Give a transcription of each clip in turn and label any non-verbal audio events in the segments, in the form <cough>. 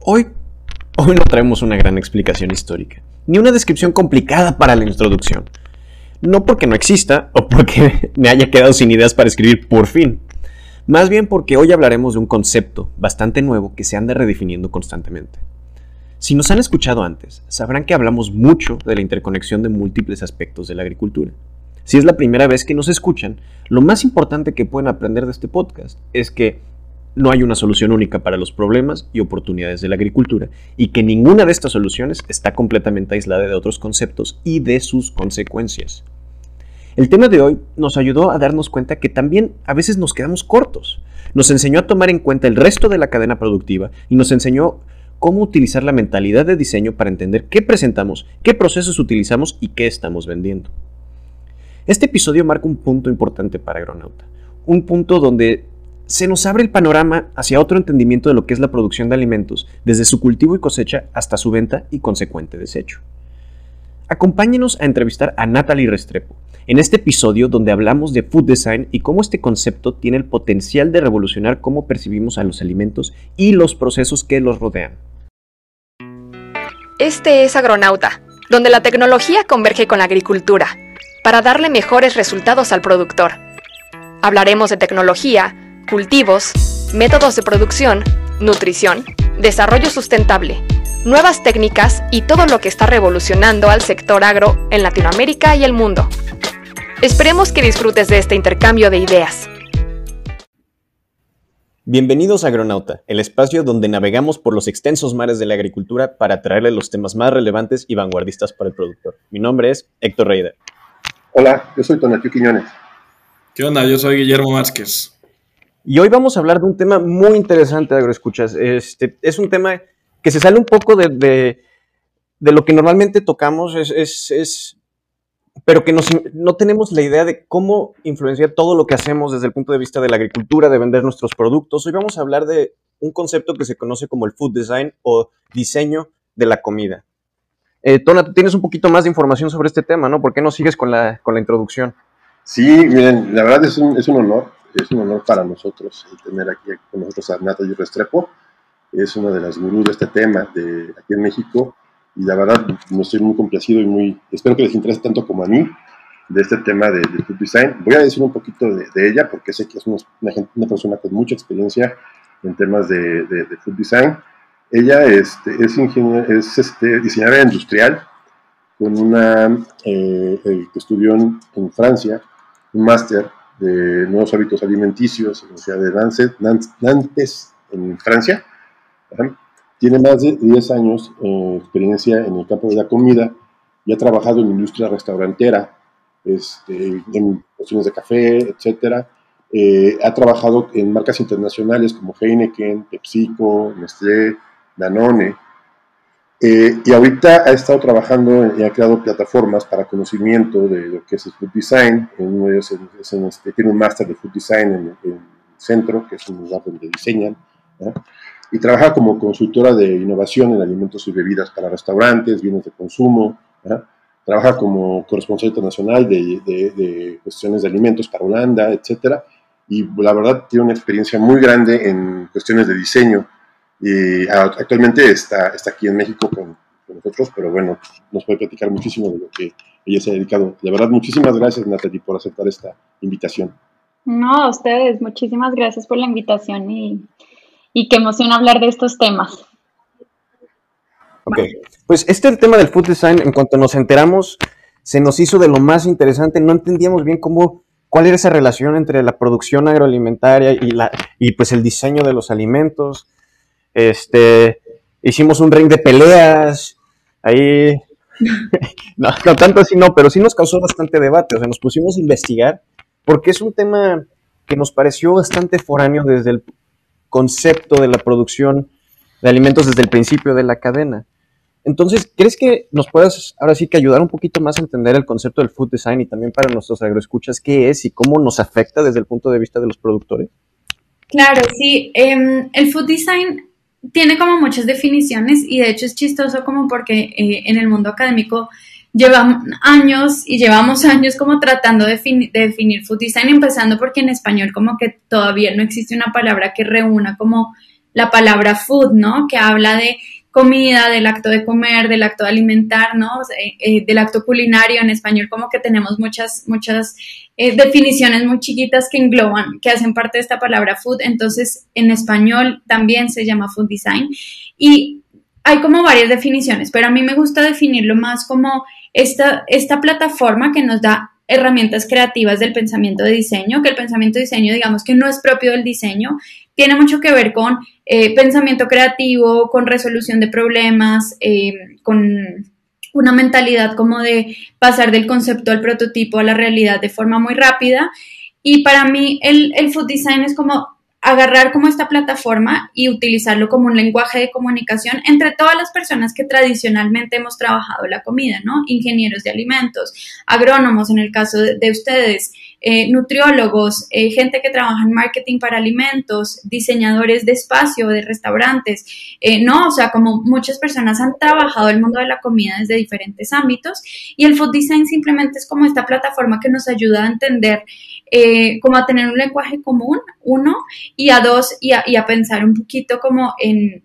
Hoy, hoy no traemos una gran explicación histórica, ni una descripción complicada para la introducción. No porque no exista o porque <laughs> me haya quedado sin ideas para escribir por fin. Más bien porque hoy hablaremos de un concepto bastante nuevo que se anda redefiniendo constantemente. Si nos han escuchado antes, sabrán que hablamos mucho de la interconexión de múltiples aspectos de la agricultura. Si es la primera vez que nos escuchan, lo más importante que pueden aprender de este podcast es que no hay una solución única para los problemas y oportunidades de la agricultura y que ninguna de estas soluciones está completamente aislada de otros conceptos y de sus consecuencias. El tema de hoy nos ayudó a darnos cuenta que también a veces nos quedamos cortos. Nos enseñó a tomar en cuenta el resto de la cadena productiva y nos enseñó cómo utilizar la mentalidad de diseño para entender qué presentamos, qué procesos utilizamos y qué estamos vendiendo. Este episodio marca un punto importante para Agronauta, un punto donde se nos abre el panorama hacia otro entendimiento de lo que es la producción de alimentos, desde su cultivo y cosecha hasta su venta y consecuente desecho. Acompáñenos a entrevistar a Natalie Restrepo, en este episodio donde hablamos de food design y cómo este concepto tiene el potencial de revolucionar cómo percibimos a los alimentos y los procesos que los rodean. Este es Agronauta, donde la tecnología converge con la agricultura para darle mejores resultados al productor. Hablaremos de tecnología, cultivos, métodos de producción, nutrición, desarrollo sustentable, nuevas técnicas y todo lo que está revolucionando al sector agro en Latinoamérica y el mundo. Esperemos que disfrutes de este intercambio de ideas. Bienvenidos a Agronauta, el espacio donde navegamos por los extensos mares de la agricultura para traerle los temas más relevantes y vanguardistas para el productor. Mi nombre es Héctor Reider. Hola, yo soy Tonatio Quiñones. ¿Qué onda? Yo soy Guillermo Márquez. Y hoy vamos a hablar de un tema muy interesante, Agroescuchas. Este, es un tema que se sale un poco de, de, lo que normalmente tocamos, es, es, es pero que no tenemos la idea de cómo influencia todo lo que hacemos desde el punto de vista de la agricultura, de vender nuestros productos. Hoy vamos a hablar de un concepto que se conoce como el food design o diseño de la comida. Eh, Tona, tú tienes un poquito más de información sobre este tema, ¿no? ¿Por qué no sigues con la, con la introducción? Sí, miren, la verdad es un, es un honor, es un honor para nosotros tener aquí con nosotros a Natalie Restrepo. Es una de las gurús de este tema de aquí en México y la verdad me estoy muy complacido y muy, espero que les interese tanto como a mí de este tema de, food design. Voy a decir un poquito de, ella porque sé que es una, una, persona con mucha experiencia en temas de, de food design. Ella este, es, es este, diseñadora industrial con una eh, que estudió en, Francia, un máster de nuevos hábitos alimenticios en la de Nantes, en Francia. Tiene más de 10 años de experiencia en el campo de la comida y ha trabajado en la industria restaurantera, este, en cuestiones de café, etc. Eh, ha trabajado en marcas internacionales como Heineken, PepsiCo, Nestlé, Danone. Eh, y ahorita ha estado trabajando y ha creado plataformas para conocimiento de lo que es el food design. En uno de ellos este, tiene un máster de food design en, el centro, que es un lugar donde diseñan. Y trabaja como consultora de innovación en alimentos y bebidas para restaurantes, bienes de consumo. Trabaja como corresponsal internacional de, de, cuestiones de alimentos para Holanda, etc. Y la verdad tiene una experiencia muy grande en cuestiones de diseño y actualmente está, está aquí en México con, nosotros, pero bueno, nos puede platicar muchísimo de lo que ella se ha dedicado. De verdad, muchísimas gracias, Natalie, por aceptar esta invitación. No, a ustedes, muchísimas gracias por la invitación y, y qué emoción hablar de estos temas. Ok, pues este el tema del food design, en cuanto nos enteramos, se nos hizo de lo más interesante, no entendíamos bien cómo, cuál era esa relación entre la producción agroalimentaria y, la, y pues el diseño de los alimentos. Este, hicimos un ring de peleas, ahí, <laughs> no, tanto así no, pero sí nos causó bastante debate, o sea, nos pusimos a investigar, porque es un tema que nos pareció bastante foráneo desde el concepto de la producción de alimentos desde el principio de la cadena. Entonces, ¿crees que nos puedas ahora sí que ayudar un poquito más a entender el concepto del food design y también para nuestros agroescuchas qué es y cómo nos afecta desde el punto de vista de los productores? Claro, sí. Em, el food design tiene como muchas definiciones y de hecho es chistoso como porque eh, en el mundo académico llevamos años y llevamos años como tratando de, definir food design, empezando porque en español como que todavía no existe una palabra que reúna como la palabra food, ¿no? Que habla de comida, del acto de comer, del acto de alimentar, ¿no? Eh, eh, del acto culinario en español, como que tenemos muchas, muchas eh, definiciones muy chiquitas que engloban, que hacen parte de esta palabra food. Entonces, en español también se llama food design. Y hay como varias definiciones, pero a mí me gusta definirlo más como esta, esta plataforma que nos da herramientas creativas del pensamiento de diseño, que el pensamiento de diseño, digamos que no es propio del diseño, tiene mucho que ver con eh, pensamiento creativo, con resolución de problemas, eh, con una mentalidad como de pasar del concepto al prototipo a la realidad de forma muy rápida. Y para mí el, el food design es como agarrar como esta plataforma y utilizarlo como un lenguaje de comunicación entre todas las personas que tradicionalmente hemos trabajado la comida, ¿no? Ingenieros de alimentos, agrónomos en el caso de, ustedes, eh, nutriólogos, eh, gente que trabaja en marketing para alimentos, diseñadores de espacio, de restaurantes, eh, ¿no? O sea, como muchas personas han trabajado el mundo de la comida desde diferentes ámbitos y el food design simplemente es como esta plataforma que nos ayuda a entender como a tener un lenguaje común, uno, y a dos, y a, pensar un poquito como en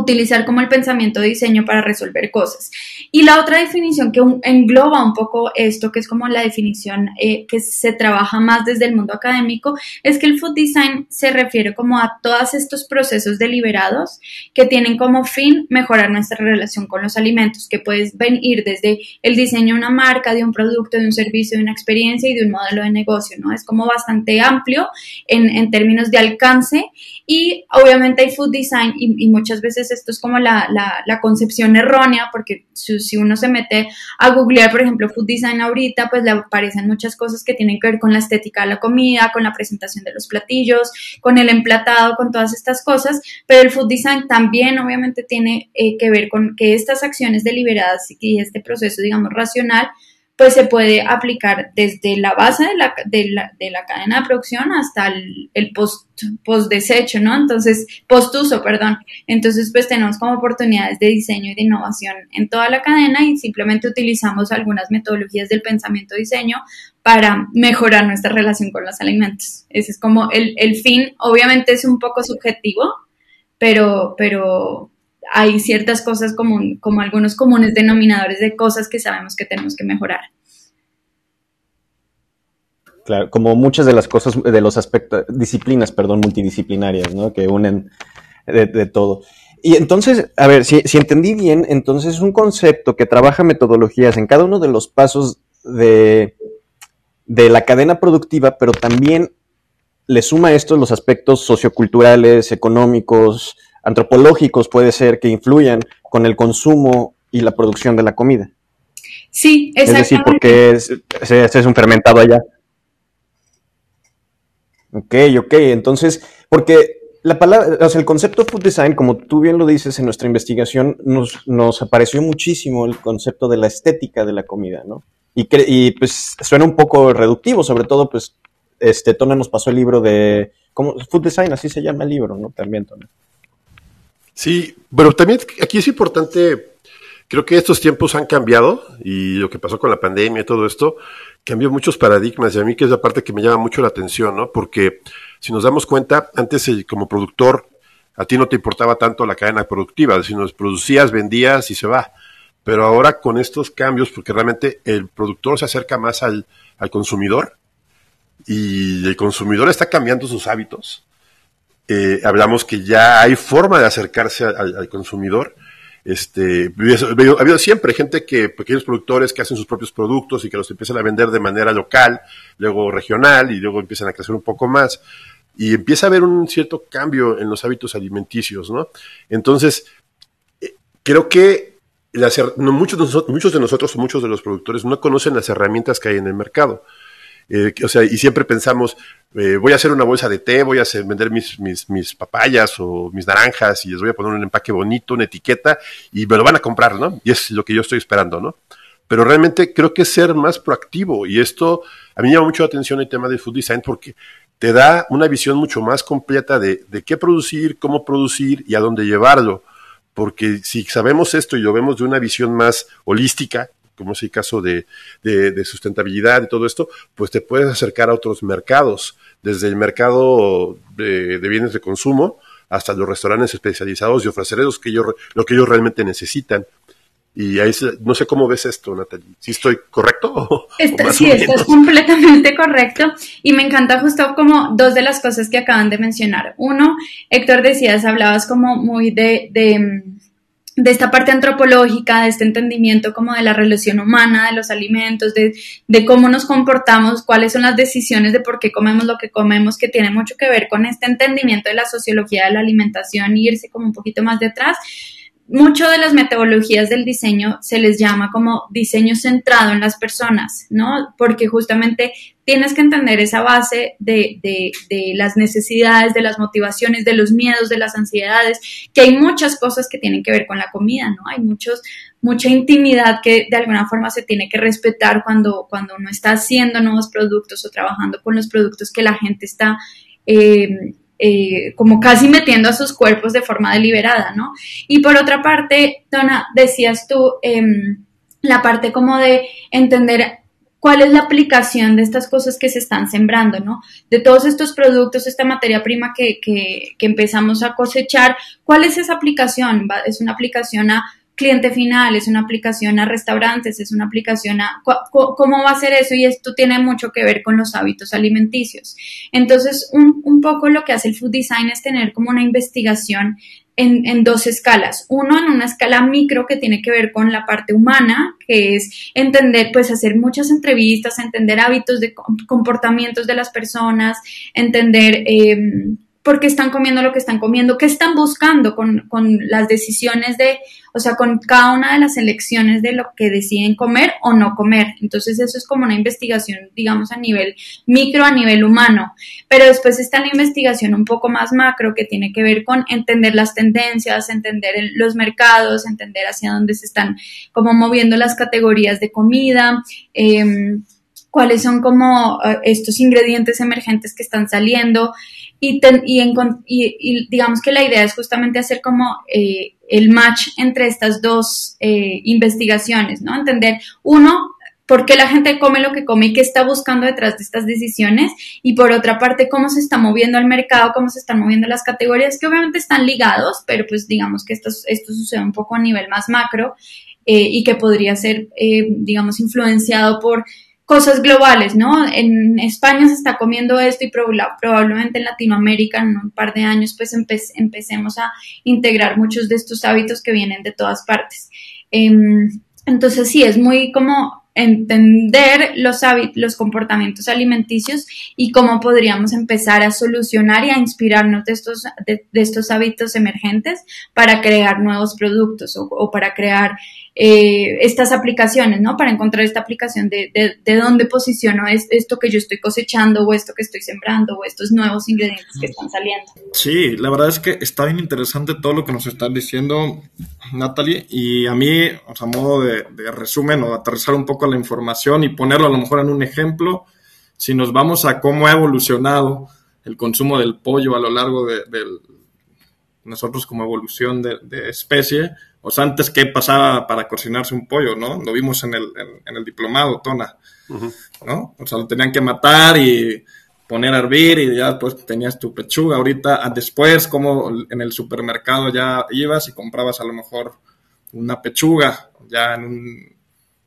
utilizar como el pensamiento de diseño para resolver cosas. Y la otra definición que engloba un poco esto, que es como la definición eh, que se trabaja más desde el mundo académico, es que el food design se refiere como a todos estos procesos deliberados que tienen como fin mejorar nuestra relación con los alimentos, que puedes venir desde el diseño de una marca, de un producto, de un servicio, de una experiencia y de un modelo de negocio, ¿no? Es como bastante amplio en, en términos de alcance y obviamente hay food design y, muchas veces esto es como la, la, concepción errónea, porque si, si, uno se mete a googlear, por ejemplo, food design ahorita, pues le aparecen muchas cosas que tienen que ver con la estética de la comida, con la presentación de los platillos, con el emplatado, con todas estas cosas, pero el food design también obviamente tiene eh, que ver con que estas acciones deliberadas y este proceso, digamos, racional, pues se puede aplicar desde la base de la, de la, de la cadena de producción hasta el, post, post desecho, ¿no? Entonces, post uso, perdón. Entonces, pues tenemos como oportunidades de diseño y de innovación en toda la cadena y simplemente utilizamos algunas metodologías del pensamiento diseño para mejorar nuestra relación con los alimentos. Ese es como el, el fin, obviamente es un poco subjetivo, pero, pero, hay ciertas cosas como, como algunos comunes denominadores de cosas que sabemos que tenemos que mejorar. Claro, como muchas de las cosas, de los aspectos, disciplinas, perdón, multidisciplinarias, ¿no? Que unen de, todo. Y entonces, a ver, si, si, entendí bien, entonces es un concepto que trabaja metodologías en cada uno de los pasos de, de la cadena productiva, pero también le suma a esto los aspectos socioculturales, económicos, antropológicos puede ser que influyan con el consumo y la producción de la comida. Sí, exactamente. Es decir, porque es, es un fermentado allá. Ok, ok, entonces, porque la palabra, o sea, el concepto food design, como tú bien lo dices en nuestra investigación, nos, nos apareció muchísimo el concepto de la estética de la comida, ¿no? Y, y pues suena un poco reductivo, sobre todo, pues, este, Tona nos pasó el libro de, ¿cómo? Food design, así se llama el libro, ¿no? También, Tona. Sí, pero también aquí es importante, creo que estos tiempos han cambiado y lo que pasó con la pandemia y todo esto cambió muchos paradigmas y a mí que es la parte que me llama mucho la atención, ¿no? Porque si nos damos cuenta, antes eh, como productor a ti no te importaba tanto la cadena productiva, si nos producías, vendías y se va. Pero ahora con estos cambios, porque realmente el productor se acerca más al, al consumidor y el consumidor está cambiando sus hábitos, eh, hablamos que ya hay forma de acercarse al, consumidor. Este, ha habido siempre gente que, pequeños productores que hacen sus propios productos y que los empiezan a vender de manera local, luego regional y luego empiezan a crecer un poco más. Y empieza a haber un cierto cambio en los hábitos alimenticios, ¿no? Entonces, eh, creo que muchos, de nosotros, muchos de nosotros, muchos de los productores no conocen las herramientas que hay en el mercado. Eh, o sea, y siempre pensamos, eh, voy a hacer una bolsa de té, voy a hacer, vender mis, papayas o mis naranjas y les voy a poner un empaque bonito, una etiqueta y me lo van a comprar, ¿no? Y es lo que yo estoy esperando, ¿no? Pero realmente creo que ser más proactivo y esto a mí me llama mucho la atención el tema del food design porque te da una visión mucho más completa de, de qué producir, cómo producir y a dónde llevarlo. Porque si sabemos esto y lo vemos de una visión más holística, como es el caso de, de, sustentabilidad y todo esto, pues te puedes acercar a otros mercados, desde el mercado de, bienes de consumo hasta los restaurantes especializados y ofrecer lo que ellos, lo que ellos realmente necesitan. Y ahí no sé cómo ves esto, Natalie. ¿Sí estoy correcto? sí, estás completamente correcto. Y me encanta justo como dos de las cosas que acaban de mencionar. Uno, Héctor decías, hablabas como muy de, de, de, esta parte antropológica, de este entendimiento como de la relación humana, de los alimentos, de, de cómo nos comportamos, cuáles son las decisiones de por qué comemos lo que comemos, que tiene mucho que ver con este entendimiento de la sociología de la alimentación y irse como un poquito más detrás mucho de las metodologías del diseño se les llama como diseño centrado en las personas, ¿no? Porque justamente tienes que entender esa base de, de, de, las necesidades, de las motivaciones, de los miedos, de las ansiedades, que hay muchas cosas que tienen que ver con la comida, ¿no? Hay muchos, mucha intimidad que de alguna forma se tiene que respetar cuando, cuando uno está haciendo nuevos productos o trabajando con los productos que la gente está eh, eh, como casi metiendo a sus cuerpos de forma deliberada, ¿no? Y por otra parte, Donna, decías tú em, la parte como de entender cuál es la aplicación de estas cosas que se están sembrando, ¿no? De todos estos productos, esta materia prima que, que, que empezamos a cosechar, ¿cuál es esa aplicación? ¿Es una aplicación a cliente final, es una aplicación a restaurantes, es una aplicación a... ¿Cómo va a ser eso? Y esto tiene mucho que ver con los hábitos alimenticios. Entonces, un, un poco lo que hace el food design es tener como una investigación en, en, dos escalas. Uno, en una escala micro que tiene que ver con la parte humana, que es entender, pues hacer muchas entrevistas, entender hábitos de comportamientos de las personas, entender... Eh, por qué están comiendo lo que están comiendo, qué están buscando con, con, las decisiones de, o sea, con cada una de las elecciones de lo que deciden comer o no comer. Entonces eso es como una investigación, digamos, a nivel micro, a nivel humano. Pero después está la investigación un poco más macro que tiene que ver con entender las tendencias, entender los mercados, entender hacia dónde se están como moviendo las categorías de comida. Eh, cuáles son como uh, estos ingredientes emergentes que están saliendo y, ten, y, en, y, y, digamos que la idea es justamente hacer como eh, el match entre estas dos eh, investigaciones, ¿no? Entender, uno, por qué la gente come lo que come y qué está buscando detrás de estas decisiones y por otra parte cómo se está moviendo el mercado, cómo se están moviendo las categorías que obviamente están ligados, pero pues digamos que esto, esto sucede un poco a nivel más macro eh, y que podría ser, eh, digamos, influenciado por cosas globales, ¿no? En España se está comiendo esto y probablemente en Latinoamérica en un par de años pues empe empecemos a integrar muchos de estos hábitos que vienen de todas partes. Eh, entonces sí, es muy como entender los hábitos, los comportamientos alimenticios y cómo podríamos empezar a solucionar y a inspirarnos de estos, de, estos hábitos emergentes para crear nuevos productos o para crear eh, estas aplicaciones, ¿no? Para encontrar esta aplicación de, de, de dónde posiciono es, esto que yo estoy cosechando o esto que estoy sembrando o estos nuevos ingredientes que están saliendo. Sí, la verdad es que está bien interesante todo lo que nos están diciendo, Natalie, y a mí, o sea, modo de, resumen o aterrizar un poco la información y ponerlo a lo mejor en un ejemplo, si nos vamos a cómo ha evolucionado el consumo del pollo a lo largo de, nosotros como evolución de especie, o sea, antes qué pasaba para cocinarse un pollo, ¿no? Lo vimos en el, en, en el diplomado, Tona, uh -huh. ¿no? O sea, lo tenían que matar y poner a hervir y ya pues tenías tu pechuga. Ahorita, después, como en el supermercado ya ibas y comprabas a lo mejor una pechuga ya en un,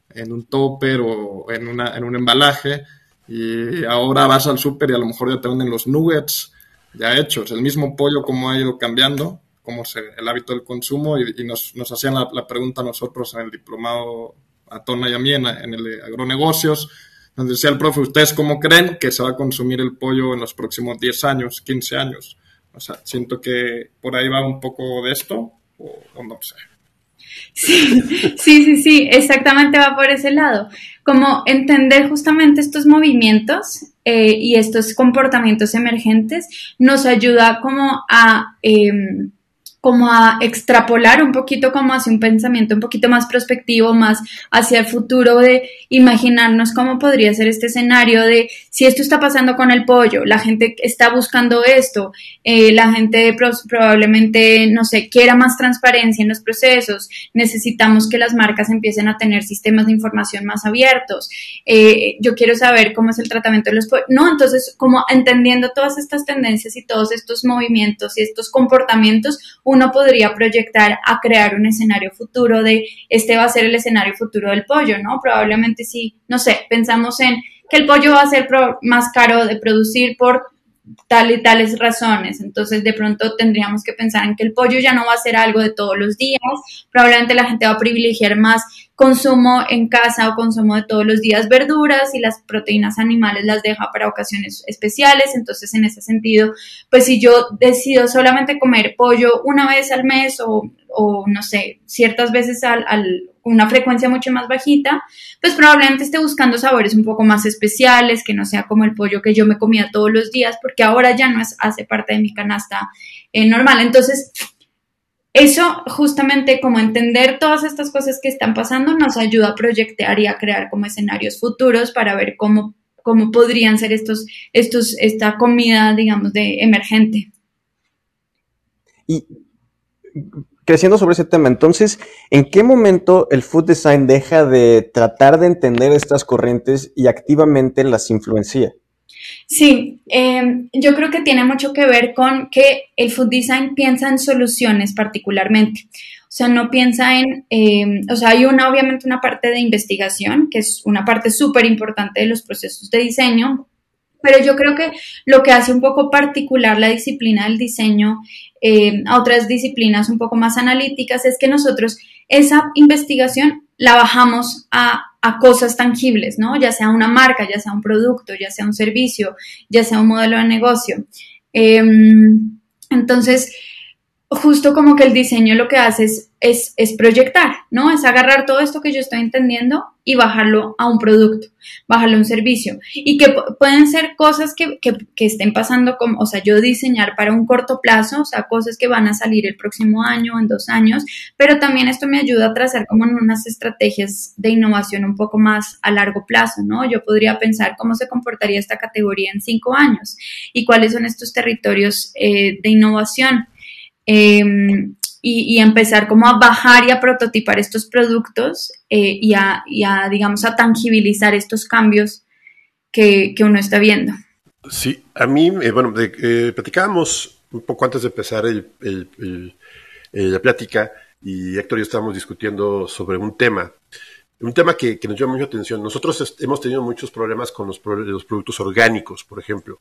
en un topper o en, una, en un embalaje y ahora vas al super y a lo mejor ya te venden los nuggets ya hechos. El mismo pollo como ha ido cambiando cómo se, el hábito del consumo y, nos, hacían la, pregunta a nosotros en el diplomado a Tona y a mí en, en el agronegocios. Nos decía el profe, ¿ustedes cómo creen que se va a consumir el pollo en los próximos 10 años, 15 años? O sea, siento que por ahí va un poco de esto, o, no sé. Sí, <laughs> sí, sí, sí, exactamente va por ese lado. Como entender justamente estos movimientos eh, y estos comportamientos emergentes nos ayuda como a... Eh, como a extrapolar un poquito como hacia un pensamiento un poquito más prospectivo, más hacia el futuro de imaginarnos cómo podría ser este escenario de si esto está pasando con el pollo, la gente está buscando esto, eh, la gente probablemente, no sé, quiera más transparencia en los procesos, necesitamos que las marcas empiecen a tener sistemas de información más abiertos, eh, yo quiero saber cómo es el tratamiento de los pollos, no, entonces como entendiendo todas estas tendencias y todos estos movimientos y estos comportamientos, uno podría proyectar a crear un escenario futuro de este va a ser el escenario futuro del pollo, ¿no? Probablemente si, no sé, pensamos en que el pollo va a ser más caro de producir por tal y tales razones. Entonces, de pronto tendríamos que pensar en que el pollo ya no va a ser algo de todos los días. Probablemente la gente va a privilegiar más consumo en casa o consumo de todos los días verduras y las proteínas animales las deja para ocasiones especiales. Entonces, en ese sentido, pues si yo decido solamente comer pollo una vez al mes o, o no sé, ciertas veces al, al una frecuencia mucho más bajita, pues probablemente esté buscando sabores un poco más especiales, que no sea como el pollo que yo me comía todos los días, porque ahora ya no es, hace parte de mi canasta eh, normal. Entonces, eso justamente como entender todas estas cosas que están pasando nos ayuda a proyectar y a crear como escenarios futuros para ver cómo, cómo podrían ser estos, estos, esta comida, digamos, de emergente. Y creciendo sobre ese tema, entonces, ¿en qué momento el food design deja de tratar de entender estas corrientes y activamente las influencia? Sí, em, yo creo que tiene mucho que ver con que el food design piensa en soluciones particularmente. O sea, no piensa en, em, o sea, hay una, obviamente una parte de investigación, que es una parte súper importante de los procesos de diseño, pero yo creo que lo que hace un poco particular la disciplina del diseño eh, a otras disciplinas un poco más analíticas es que nosotros esa investigación la bajamos a, cosas tangibles, ¿no? Ya sea una marca, ya sea un producto, ya sea un servicio, ya sea un modelo de negocio. Em, entonces, justo como que el diseño lo que hace es, es, proyectar, ¿no? Es agarrar todo esto que yo estoy entendiendo y bajarlo a un producto, bajarlo a un servicio. Y que pueden ser cosas que, estén pasando como, o sea, yo diseñar para un corto plazo, o sea, cosas que van a salir el próximo año, en dos años, pero también esto me ayuda a trazar como unas estrategias de innovación un poco más a largo plazo, ¿no? Yo podría pensar cómo se comportaría esta categoría en cinco años y cuáles son estos territorios eh, de innovación. Em, y, empezar como a bajar y a prototipar estos productos eh, y, a, digamos, a tangibilizar estos cambios que, uno está viendo. Sí, a mí, eh, bueno, eh, platicábamos un poco antes de empezar la plática y Héctor y yo estábamos discutiendo sobre un tema, un tema que, nos llama mucha atención. Nosotros hemos tenido muchos problemas con los, los productos orgánicos, por ejemplo,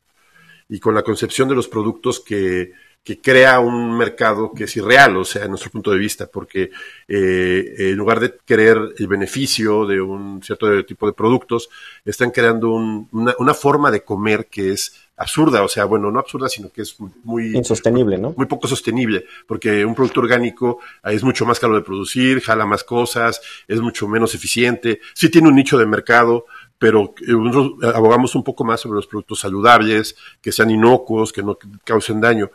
y con la concepción de los productos que que crea un mercado que es irreal, o sea, en nuestro punto de vista, porque eh, en lugar de querer el beneficio de un cierto tipo de productos, están creando una, una, forma de comer que es absurda, o sea, bueno, no absurda, sino que es muy... Insostenible, ¿no? Muy poco sostenible, porque un producto orgánico es mucho más caro de producir, jala más cosas, es mucho menos eficiente, sí tiene un nicho de mercado, pero eh, nosotros abogamos un poco más sobre los productos saludables, que sean inocuos, que no causen daño.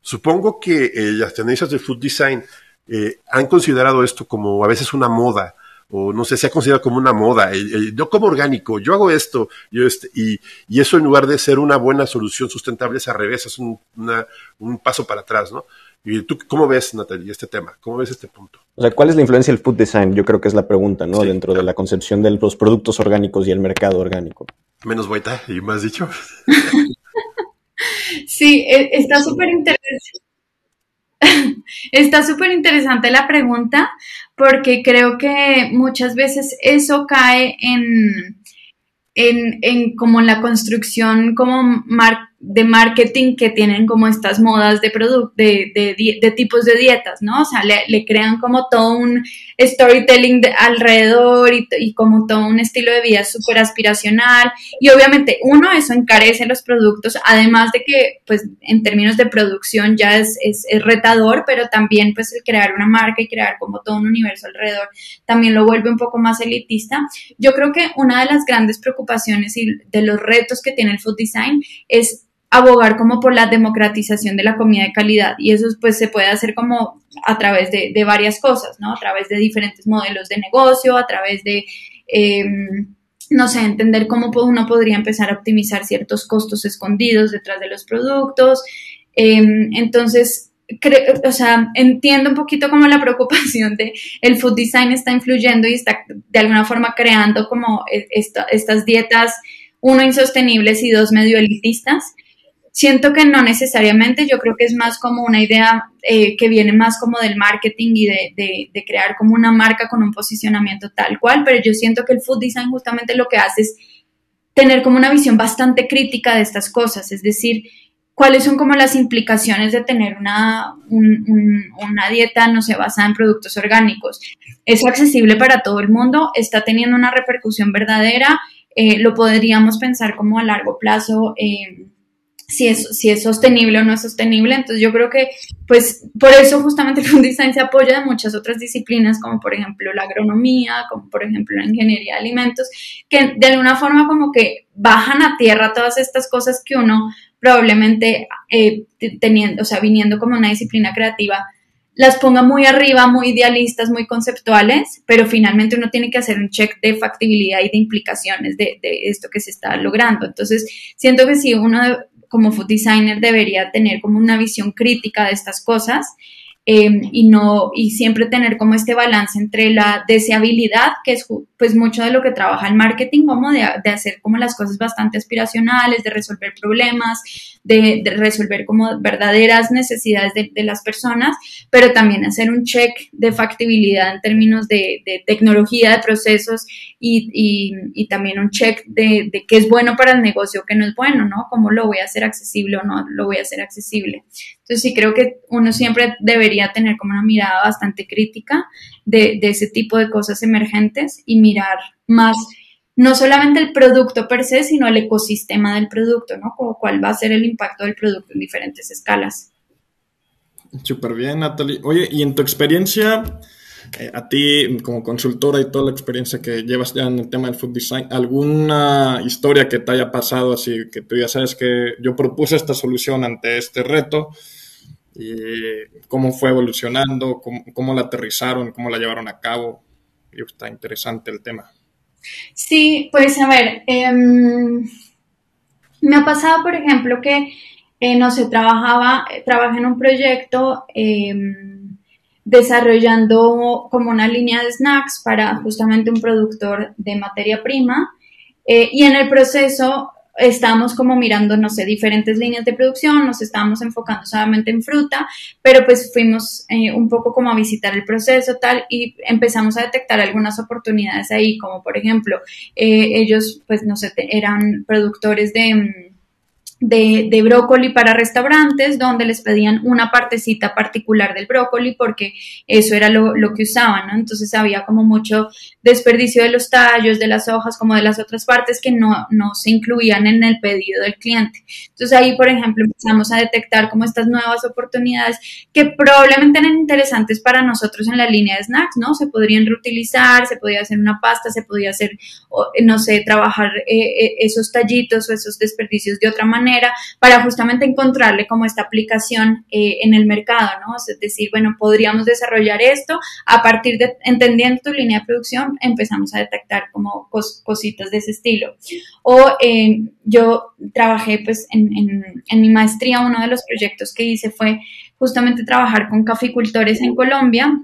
Supongo que eh, las tendencias de food design eh, han considerado esto como a veces una moda, o no sé, se ha considerado como una moda. yo como orgánico, yo hago esto, yo este, y, y, eso en lugar de ser una buena solución sustentable es al revés, es un, un paso para atrás, ¿no? ¿Y tú cómo ves, Natalia, este tema? ¿Cómo ves este punto? O sea, ¿cuál es la influencia del food design? Yo creo que es la pregunta, ¿no? Dentro de la concepción de los productos orgánicos y el mercado orgánico. Menos vuelta, y más dicho. <laughs> Sí, e, está súper interesante. <laughs> Está súper interesante la pregunta porque creo que muchas veces eso cae en, en, en como la construcción como mar, de marketing que tienen como estas modas de, de, de, de, tipos de dietas, ¿no? O sea, le, crean como todo un storytelling alrededor y, y, como todo un estilo de vida súper aspiracional. Y obviamente, uno, eso encarece los productos, además de que, pues, en términos de producción ya es, es, es retador, pero también, pues, el crear una marca y crear como todo un universo alrededor también lo vuelve un poco más elitista. Yo creo que una de las grandes preocupaciones y de los retos que tiene el food design es abogar como por la democratización de la comida de calidad y eso pues se puede hacer como a través de, varias cosas, ¿no? A través de diferentes modelos de negocio, a través de, em, no sé, entender cómo uno podría empezar a optimizar ciertos costos escondidos detrás de los productos. Em, entonces, o sea, entiendo un poquito como la <laughs> preocupación de el food design está influyendo y está de alguna forma creando como e, estas dietas, uno, insostenibles y dos, medio elitistas. Siento que no necesariamente, yo creo que es más como una idea eh, que viene más como del marketing y de, de, crear como una marca con un posicionamiento tal cual, pero yo siento que el food design justamente lo que hace es tener como una visión bastante crítica de estas cosas, es decir, cuáles son como las implicaciones de tener una, una dieta, no sé, basada en productos orgánicos. ¿Es accesible para todo el mundo? ¿Está teniendo una repercusión verdadera? Eh, ¿Lo podríamos pensar como a largo plazo? Eh, si es, si es sostenible o no es sostenible. Entonces yo creo que, pues, por eso justamente <laughs> el Design se apoya de muchas otras disciplinas, como por ejemplo la agronomía, como por ejemplo la ingeniería de alimentos, que de alguna forma como que bajan a tierra todas estas cosas que uno probablemente eh, teniendo, o sea, viniendo como una disciplina creativa, las ponga muy arriba, muy idealistas, muy conceptuales, pero finalmente uno tiene que hacer un check de factibilidad y de implicaciones de, de esto que se está logrando. Entonces, siento que si uno como food designer debería tener como una visión crítica de estas cosas em, y no y siempre tener como este balance entre la deseabilidad que es pues mucho de lo que trabaja el marketing como de, de hacer como las cosas bastante aspiracionales de resolver problemas de, resolver como verdaderas necesidades de, las personas, pero también hacer un check de factibilidad en términos de, tecnología, de procesos y, también un check de, qué es bueno para el negocio, qué no es bueno, ¿no? ¿Cómo lo voy a hacer accesible o no lo voy a hacer accesible? Entonces sí creo que uno siempre debería tener como una mirada bastante crítica de, de ese tipo de cosas emergentes y mirar más no solamente el producto per se, sino el ecosistema del producto, ¿no? Como cuál va a ser el impacto del producto en diferentes escalas. Súper bien, Natalie. Oye, y en tu experiencia, eh, a ti como consultora y toda la experiencia que llevas ya en el tema del food design, ¿alguna historia que te haya pasado así, que tú ya sabes que yo propuse esta solución ante este reto? Y ¿Cómo fue evolucionando? ¿Cómo, cómo la aterrizaron? ¿Cómo la llevaron a cabo? Y está interesante el tema. Sí, pues a ver, em, me ha pasado, por ejemplo, que, eh, no sé, trabajaba, trabajé en un proyecto em, desarrollando como una línea de snacks para justamente un productor de materia prima. Eh, y en el proceso estábamos como mirando, no sé, diferentes líneas de producción, nos estábamos enfocando solamente en fruta, pero pues fuimos eh, un poco como a visitar el proceso tal y empezamos a detectar algunas oportunidades ahí, como por ejemplo, eh, ellos pues no sé, eran productores de mm, de, de, brócoli para restaurantes donde les pedían una partecita particular del brócoli porque eso era lo, lo, que usaban, ¿no? Entonces había como mucho desperdicio de los tallos, de las hojas, como de las otras partes que no, no se incluían en el pedido del cliente. Entonces ahí, por ejemplo, empezamos a detectar como estas nuevas oportunidades que probablemente eran interesantes para nosotros en la línea de snacks, ¿no? Se podrían reutilizar, se podía hacer una pasta, se podía hacer, no sé, trabajar eh, eh, esos tallitos o esos desperdicios de otra manera para justamente encontrarle como esta aplicación eh, en el mercado, ¿no? Es decir, bueno, podríamos desarrollar esto a partir de, entendiendo tu línea de producción, empezamos a detectar como cositas de ese estilo. O eh, yo trabajé pues en, en mi maestría, uno de los proyectos que hice fue justamente trabajar con caficultores en Colombia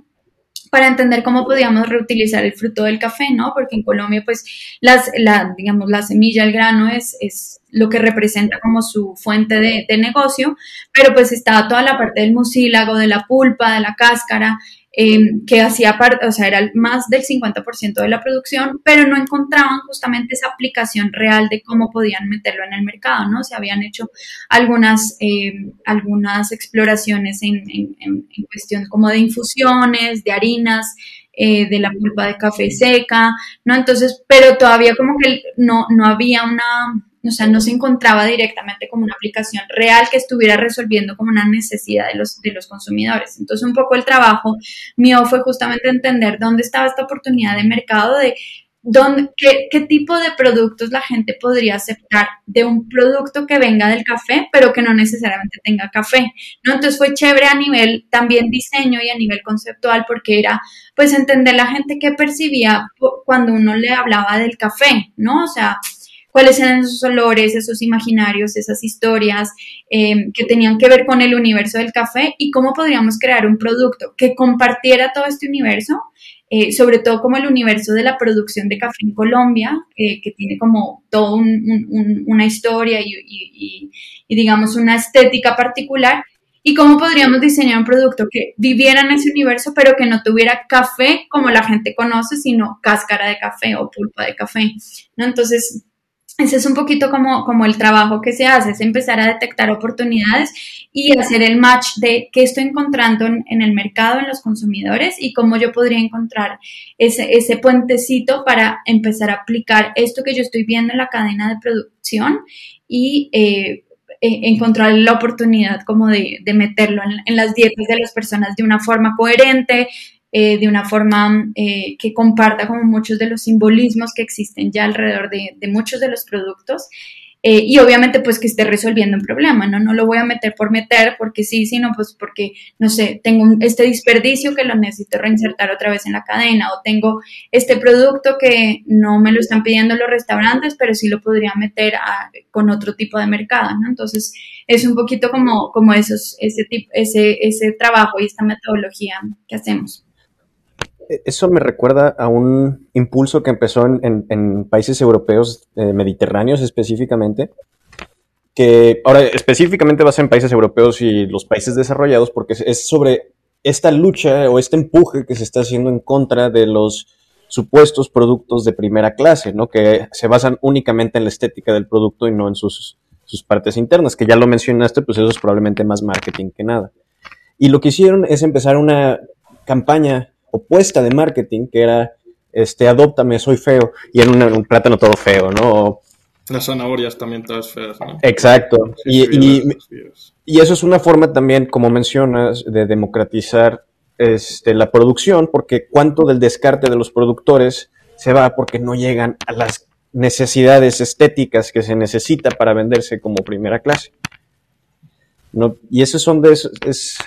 para entender cómo podíamos reutilizar el fruto del café, ¿no? Porque en Colombia, pues, las, la, digamos, la semilla, el grano es, es lo que representa como su fuente de, de, negocio, pero pues estaba toda la parte del mucílago, de la pulpa, de la cáscara, Em, que hacía parte, o sea, era más del 50% de la producción, pero no encontraban justamente esa aplicación real de cómo podían meterlo en el mercado, ¿no? Se habían hecho algunas, em, algunas exploraciones en, en, cuestión como de infusiones, de harinas, eh, de la pulpa de café seca, ¿no? Entonces, pero todavía como que no, no había una, o sea, no se encontraba directamente como una aplicación real que estuviera resolviendo como una necesidad de los, de los consumidores. Entonces, un poco el trabajo mío fue justamente entender dónde estaba esta oportunidad de mercado de qué, qué, tipo de productos la gente podría aceptar de un producto que venga del café, pero que no necesariamente tenga café, ¿no? Entonces fue chévere a nivel también diseño y a nivel conceptual porque era pues entender la gente que percibía cuando uno le hablaba del café, ¿no? O sea, cuáles eran esos olores, esos imaginarios, esas historias em, que tenían que ver con el universo del café y cómo podríamos crear un producto que compartiera todo este universo eh, sobre todo como el universo de la producción de café en Colombia, que tiene como toda una historia y, digamos una estética particular, y cómo podríamos diseñar un producto que viviera en ese universo, pero que no tuviera café como la gente conoce, sino cáscara de café o pulpa de café, ¿no? Entonces, ese es un poquito como, como el trabajo que se hace, es empezar a detectar oportunidades y hacer el match de qué estoy encontrando en, el mercado, en los consumidores y cómo yo podría encontrar ese, ese puentecito para empezar a aplicar esto que yo estoy viendo en la cadena de producción y eh, e, encontrar la oportunidad como de, de meterlo en, en, las dietas de las personas de una forma coherente, eh, de una forma eh, que comparta como muchos de los simbolismos que existen ya alrededor de, muchos de los productos. Eh, y obviamente pues que esté resolviendo un problema, ¿no? No lo voy a meter por meter porque sí, sino pues porque, no sé, tengo este desperdicio que lo necesito reinsertar otra vez en la cadena o tengo este producto que no me lo están pidiendo los restaurantes, pero sí lo podría meter con otro tipo de mercado, ¿no? Entonces es un poquito como, como esos, ese, tipo, ese, ese trabajo y esta metodología que hacemos. E-, eso me recuerda a un impulso que empezó en, países europeos eh, mediterráneos específicamente, que ahora específicamente va a ser en países europeos y los países desarrollados, porque es sobre esta lucha o este empuje que se está haciendo en contra de los supuestos productos de primera clase, ¿no? Que se basan únicamente en la estética del producto y no en sus, sus partes internas, que ya lo mencionaste, pues eso es probablemente más marketing que nada. Y lo que hicieron es empezar una campaña opuesta de marketing, que era, este, adóptame, soy feo, y era un, plátano todo feo, ¿no? Las zanahorias también todas feas, ¿no? Exacto. y, y, eso es una forma también, como mencionas, de democratizar este, la producción, porque cuánto del descarte de los productores se va porque no llegan a las necesidades estéticas que se necesita para venderse como primera clase. No, y esos son de es,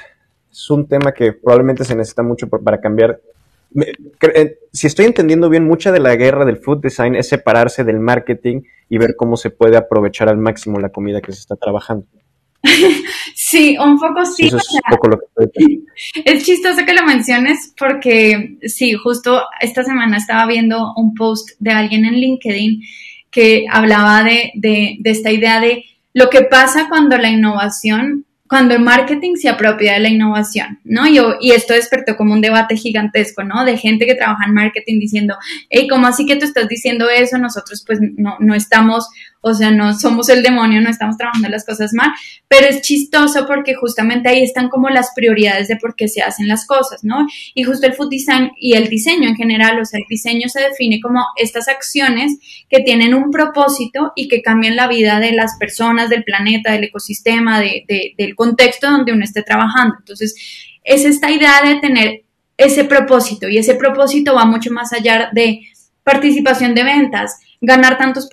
es un tema que probablemente se necesita mucho para cambiar. Eh, si estoy entendiendo bien, mucha de la guerra del food design es separarse del marketing y ver cómo se puede aprovechar al máximo la comida que se está trabajando. <laughs> Sí, un poco sí. Eso es, un poco lo que <laughs> es chistoso que lo menciones porque sí, justo esta semana estaba viendo un post de alguien en LinkedIn que hablaba de, de, de esta idea de lo que pasa cuando la innovación cuando el marketing se apropia de la innovación, ¿no? Y, y, esto despertó como un debate gigantesco, ¿no? De gente que trabaja en marketing diciendo, hey, ¿cómo así que tú estás diciendo eso? Nosotros pues no, no estamos o sea, no somos el demonio, no estamos trabajando las cosas mal, pero es chistoso porque justamente ahí están como las prioridades de por qué se hacen las cosas, ¿no? Y justo el food design y el diseño en general, o sea, el diseño se define como estas acciones que tienen un propósito y que cambian la vida de las personas, del planeta, del ecosistema, de, del contexto donde uno esté trabajando. Entonces, es esta idea de tener ese propósito y ese propósito va mucho más allá de participación de ventas, ganar tantos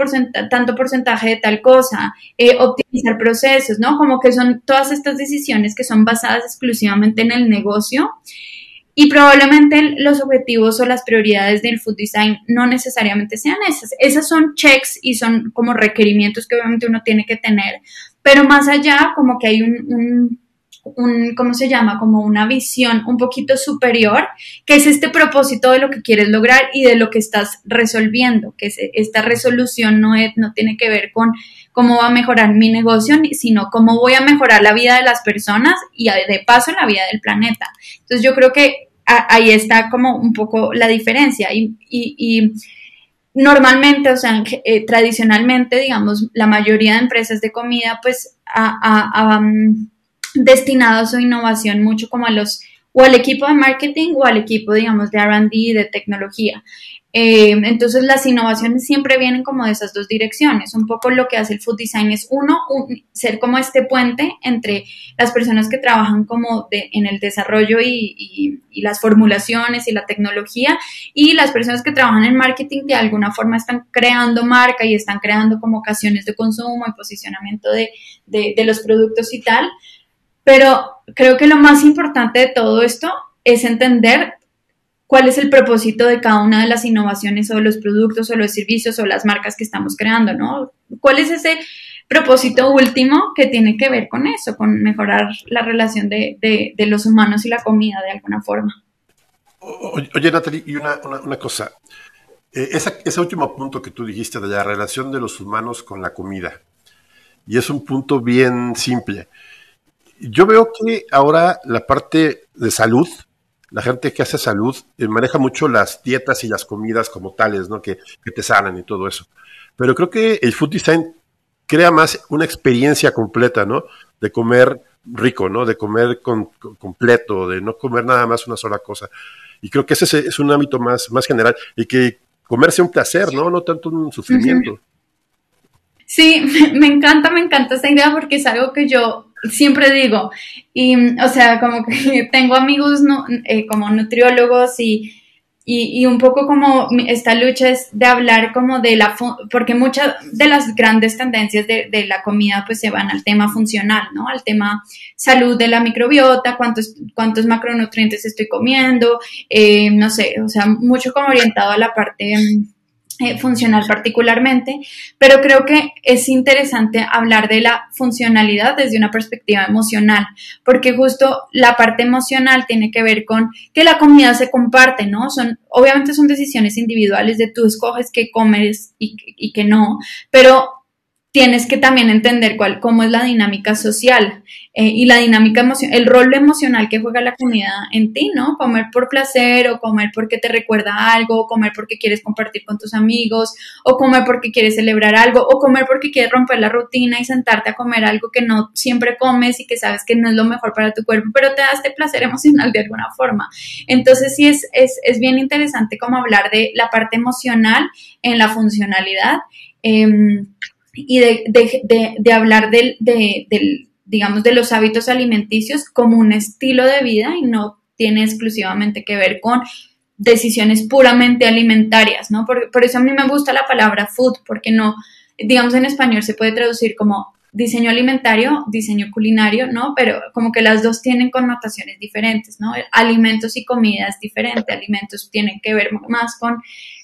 tanto porcentaje de tal cosa, eh, optimizar procesos, ¿no? Como que son todas estas decisiones que son basadas exclusivamente en el negocio y probablemente los objetivos o las prioridades del food design no necesariamente sean esas. Esas son checks y son como requerimientos que obviamente uno tiene que tener, pero más allá como que hay un un, ¿cómo se llama? Como una visión un poquito superior, que es este propósito de lo que quieres lograr y de lo que estás resolviendo, que esta resolución no, es, no tiene que ver con cómo va a mejorar mi negocio, sino cómo voy a mejorar la vida de las personas y de paso la vida del planeta. Entonces yo creo que ahí está como un poco la diferencia y, normalmente, o sea, eh, tradicionalmente, digamos, la mayoría de empresas de comida, pues, a, a, destinado a su innovación mucho como a los o al equipo de marketing o al equipo, digamos, de RD, de tecnología. Eh, entonces las innovaciones siempre vienen como de esas dos direcciones. Un poco lo que hace el food design es uno, ser como este puente entre las personas que trabajan como en el desarrollo y, las formulaciones y la tecnología y las personas que trabajan en marketing de alguna forma están creando marca y están creando como ocasiones de consumo y posicionamiento de, de los productos y tal. Pero creo que lo más importante de todo esto es entender cuál es el propósito de cada una de las innovaciones o de los productos o los servicios o las marcas que estamos creando, ¿no? ¿Cuál es ese propósito último que tiene que ver con eso, con mejorar la relación de, los humanos y la comida de alguna forma? Oye, Natalie, y una, cosa. Eh, ese último punto que tú dijiste de la relación de los humanos con la comida, y es un punto bien simple. Yo veo que ahora la parte de salud, la gente que hace salud eh, maneja mucho las dietas y las comidas como tales, ¿no? Que, te sanan y todo eso. Pero creo que el food design crea más una experiencia completa, ¿no? De comer rico, ¿no? De comer completo, de no comer nada más una sola cosa. Y creo que ese es un ámbito más, más general y que comerse un placer, ¿no? No tanto un sufrimiento. Sí, <laughs> me encanta, me encanta esa idea porque es algo que yo siempre digo, y o sea, como que <laughs> tengo amigos eh, como nutriólogos y, y, un poco como esta lucha es de hablar como de la, porque muchas de las grandes tendencias de, de, la comida pues se van al tema funcional, ¿no? Al tema salud de la microbiota, cuántos, cuántos macronutrientes estoy comiendo, eh, no sé, o sea, mucho como orientado a la parte eh, funcional particularmente, pero creo que es interesante hablar de la funcionalidad desde una perspectiva emocional, porque justo la parte emocional tiene que ver con que la comida se comparte, ¿no? Son, obviamente son decisiones individuales de tú escoges qué comes y, y qué no, pero tienes que también entender cuál, cómo es la dinámica social eh, y la dinámica emocional, el rol emocional que juega la comida en ti, ¿no? Comer por placer o comer porque te recuerda algo, o comer porque quieres compartir con tus amigos, o comer porque quieres celebrar algo, o comer porque quieres romper la rutina y sentarte a comer algo que no siempre comes y que sabes que no es lo mejor para tu cuerpo, pero te da este placer emocional de alguna forma. Entonces sí es, es, es bien interesante como hablar de la parte emocional en la funcionalidad. Em, y de, hablar del, digamos, de los hábitos alimenticios como un estilo de vida y no tiene exclusivamente que ver con decisiones puramente alimentarias, ¿no? Por, por eso a mí me gusta la palabra food, porque no, digamos, en español se puede traducir como diseño alimentario, diseño culinario, ¿no? Pero como que las dos tienen connotaciones diferentes, ¿no? Alimentos y comida es diferente. Alimentos tienen que ver más con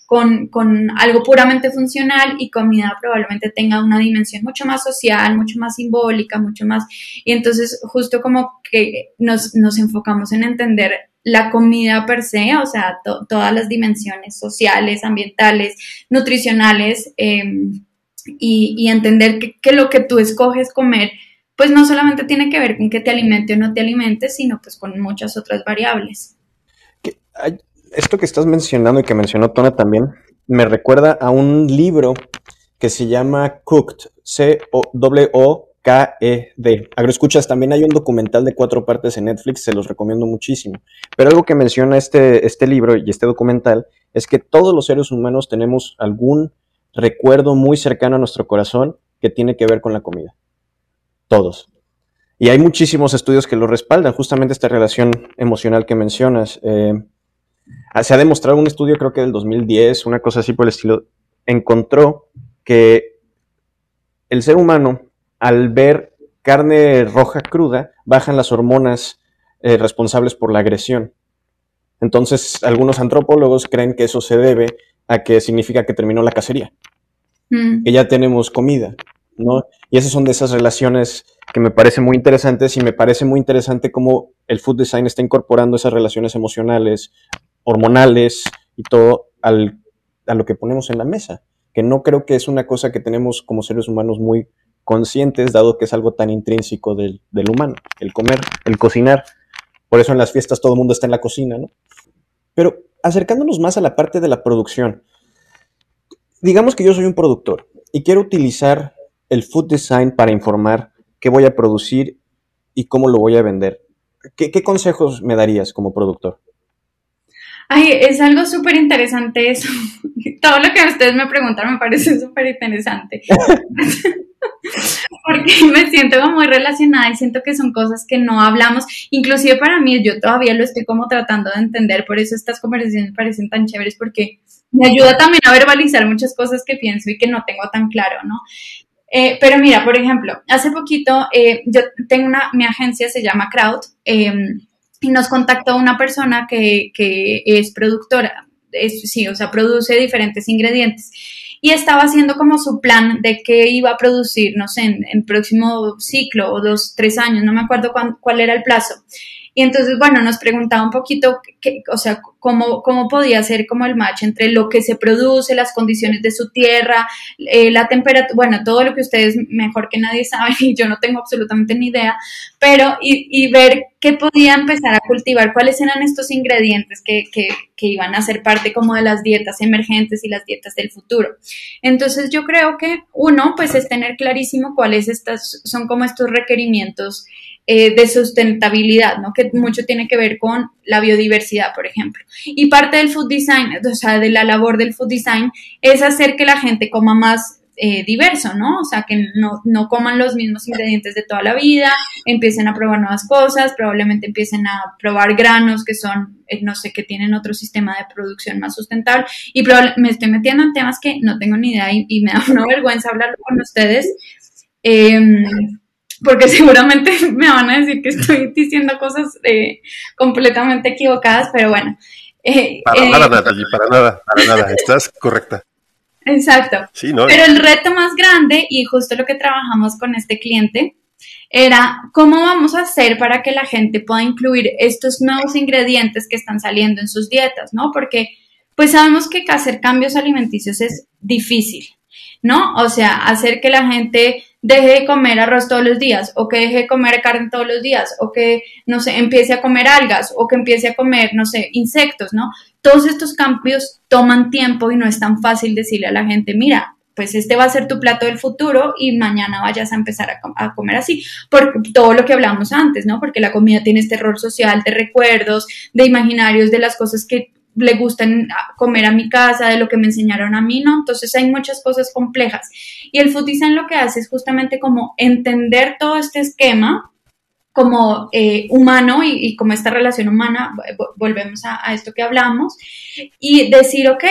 con, algo puramente funcional y comida probablemente tenga una dimensión mucho más social, mucho más simbólica, mucho más... Y entonces justo como que nos, enfocamos en entender la comida per se, o sea, todas las dimensiones sociales, ambientales, nutricionales, em, y, entender que, lo que tú escoges comer, pues no solamente tiene que ver con que te alimente o no te alimente, sino pues con muchas otras variables esto que estás mencionando y que mencionó Tona también, me recuerda a un libro que se llama Cooked, C-O-W-K-E-D. Agroescuchas, también hay un documental de cuatro partes en Netflix, se los recomiendo muchísimo. Pero algo que menciona este, este libro y este documental es que todos los seres humanos tenemos algún recuerdo muy cercano a nuestro corazón que tiene que ver con la comida. Todos. Y hay muchísimos estudios que lo respaldan, justamente esta relación emocional que mencionas. Eh, se ha demostrado un estudio, creo que del 2010, una cosa así por el estilo, encontró que el ser humano, al ver carne roja cruda, bajan las hormonas eh, responsables por la agresión. Entonces, algunos antropólogos creen que eso se debe a que significa que terminó la cacería, mm. que ya tenemos comida, ¿no? Y esas son de esas relaciones que me parecen muy interesantes y me parece muy interesante cómo el food design está incorporando esas relaciones emocionales, hormonales y todo al, a lo que ponemos en la mesa, que no creo que es una cosa que tenemos como seres humanos muy conscientes, dado que es algo tan intrínseco del, humano, el comer, el cocinar. Por eso en las fiestas todo el mundo está en la cocina, ¿no? Pero acercándonos más a la parte de la producción, digamos que yo soy un productor y quiero utilizar el food design para informar qué voy a producir y cómo lo voy a vender. ¿qué, consejos me darías como productor? Ay, es algo súper interesante eso. <laughs> Todo lo que ustedes me preguntan me parece súper interesante. <laughs> Porque me siento muy relacionada y siento que son cosas que no hablamos. Inclusive para mí, yo todavía lo estoy como tratando de entender, por eso estas conversaciones parecen tan chéveres, porque me ayuda también a verbalizar muchas cosas que pienso y que no tengo tan claro, ¿no? Eh, pero mira, por ejemplo, hace poquito eh, yo tengo una, mi agencia se llama Crowd em, y nos contactó una persona que, que es productora, es, sí, o sea, produce diferentes ingredientes y estaba haciendo como su plan de qué iba a producir, no sé, en, el próximo ciclo o dos, tres años, no me acuerdo cuál era el plazo. Y entonces, bueno, nos preguntaba un poquito, qué, o sea, cómo, cómo podía ser como el match entre lo que se produce, las condiciones de su tierra, eh, la temperatura, bueno, todo lo que ustedes mejor que nadie <laughs> saben y yo no tengo absolutamente ni idea, pero y, y ver qué podía empezar a cultivar, cuáles eran estos ingredientes que, que, que iban a ser parte como de las dietas emergentes y las dietas del futuro. Entonces yo creo que uno, pues es tener clarísimo cuáles estas son como estos requerimientos eh, de sustentabilidad, ¿no? Que mucho tiene que ver con la biodiversidad, por ejemplo. Y parte del food design, o sea, de la labor del food design, es hacer que la gente coma más eh, diverso, ¿no? O sea, que no, no, coman los mismos ingredientes de toda la vida, empiecen a probar nuevas cosas, probablemente empiecen a probar granos que son, eh, no sé, que tienen otro sistema de producción más sustentable. Y me estoy metiendo en temas que no tengo ni idea y, me da una vergüenza hablarlo con ustedes. Em, porque <laughs> seguramente me van a decir que estoy diciendo cosas eh, completamente equivocadas, pero bueno. Eh, para nada, eh, Natalie, para nada, para nada, estás correcta. Exacto. Sí, ¿no? Pero el reto más grande, y justo lo que trabajamos con este cliente, era cómo vamos a hacer para que la gente pueda incluir estos nuevos ingredientes que están saliendo en sus dietas, ¿no? Porque pues sabemos que hacer cambios alimenticios es difícil, ¿no? O sea, hacer que la gente deje de comer arroz todos los días, o que deje de comer carne todos los días, o que, no sé, empiece a comer algas, o que empiece a comer, no sé, insectos, ¿no? Todos estos cambios toman tiempo y no es tan fácil decirle a la gente, mira, pues este va a ser tu plato del futuro y mañana vayas a empezar a, comer así, por todo lo que hablamos antes, ¿no? Porque la comida tiene este error social de recuerdos, de imaginarios, de las cosas que le gustan comer a mi casa, de lo que me enseñaron a mí, ¿no? Entonces hay muchas cosas complejas. Y el food lo que hace es justamente como entender todo este esquema como eh, humano y, como esta relación humana, volvemos a, a esto que hablamos, y decir, ok,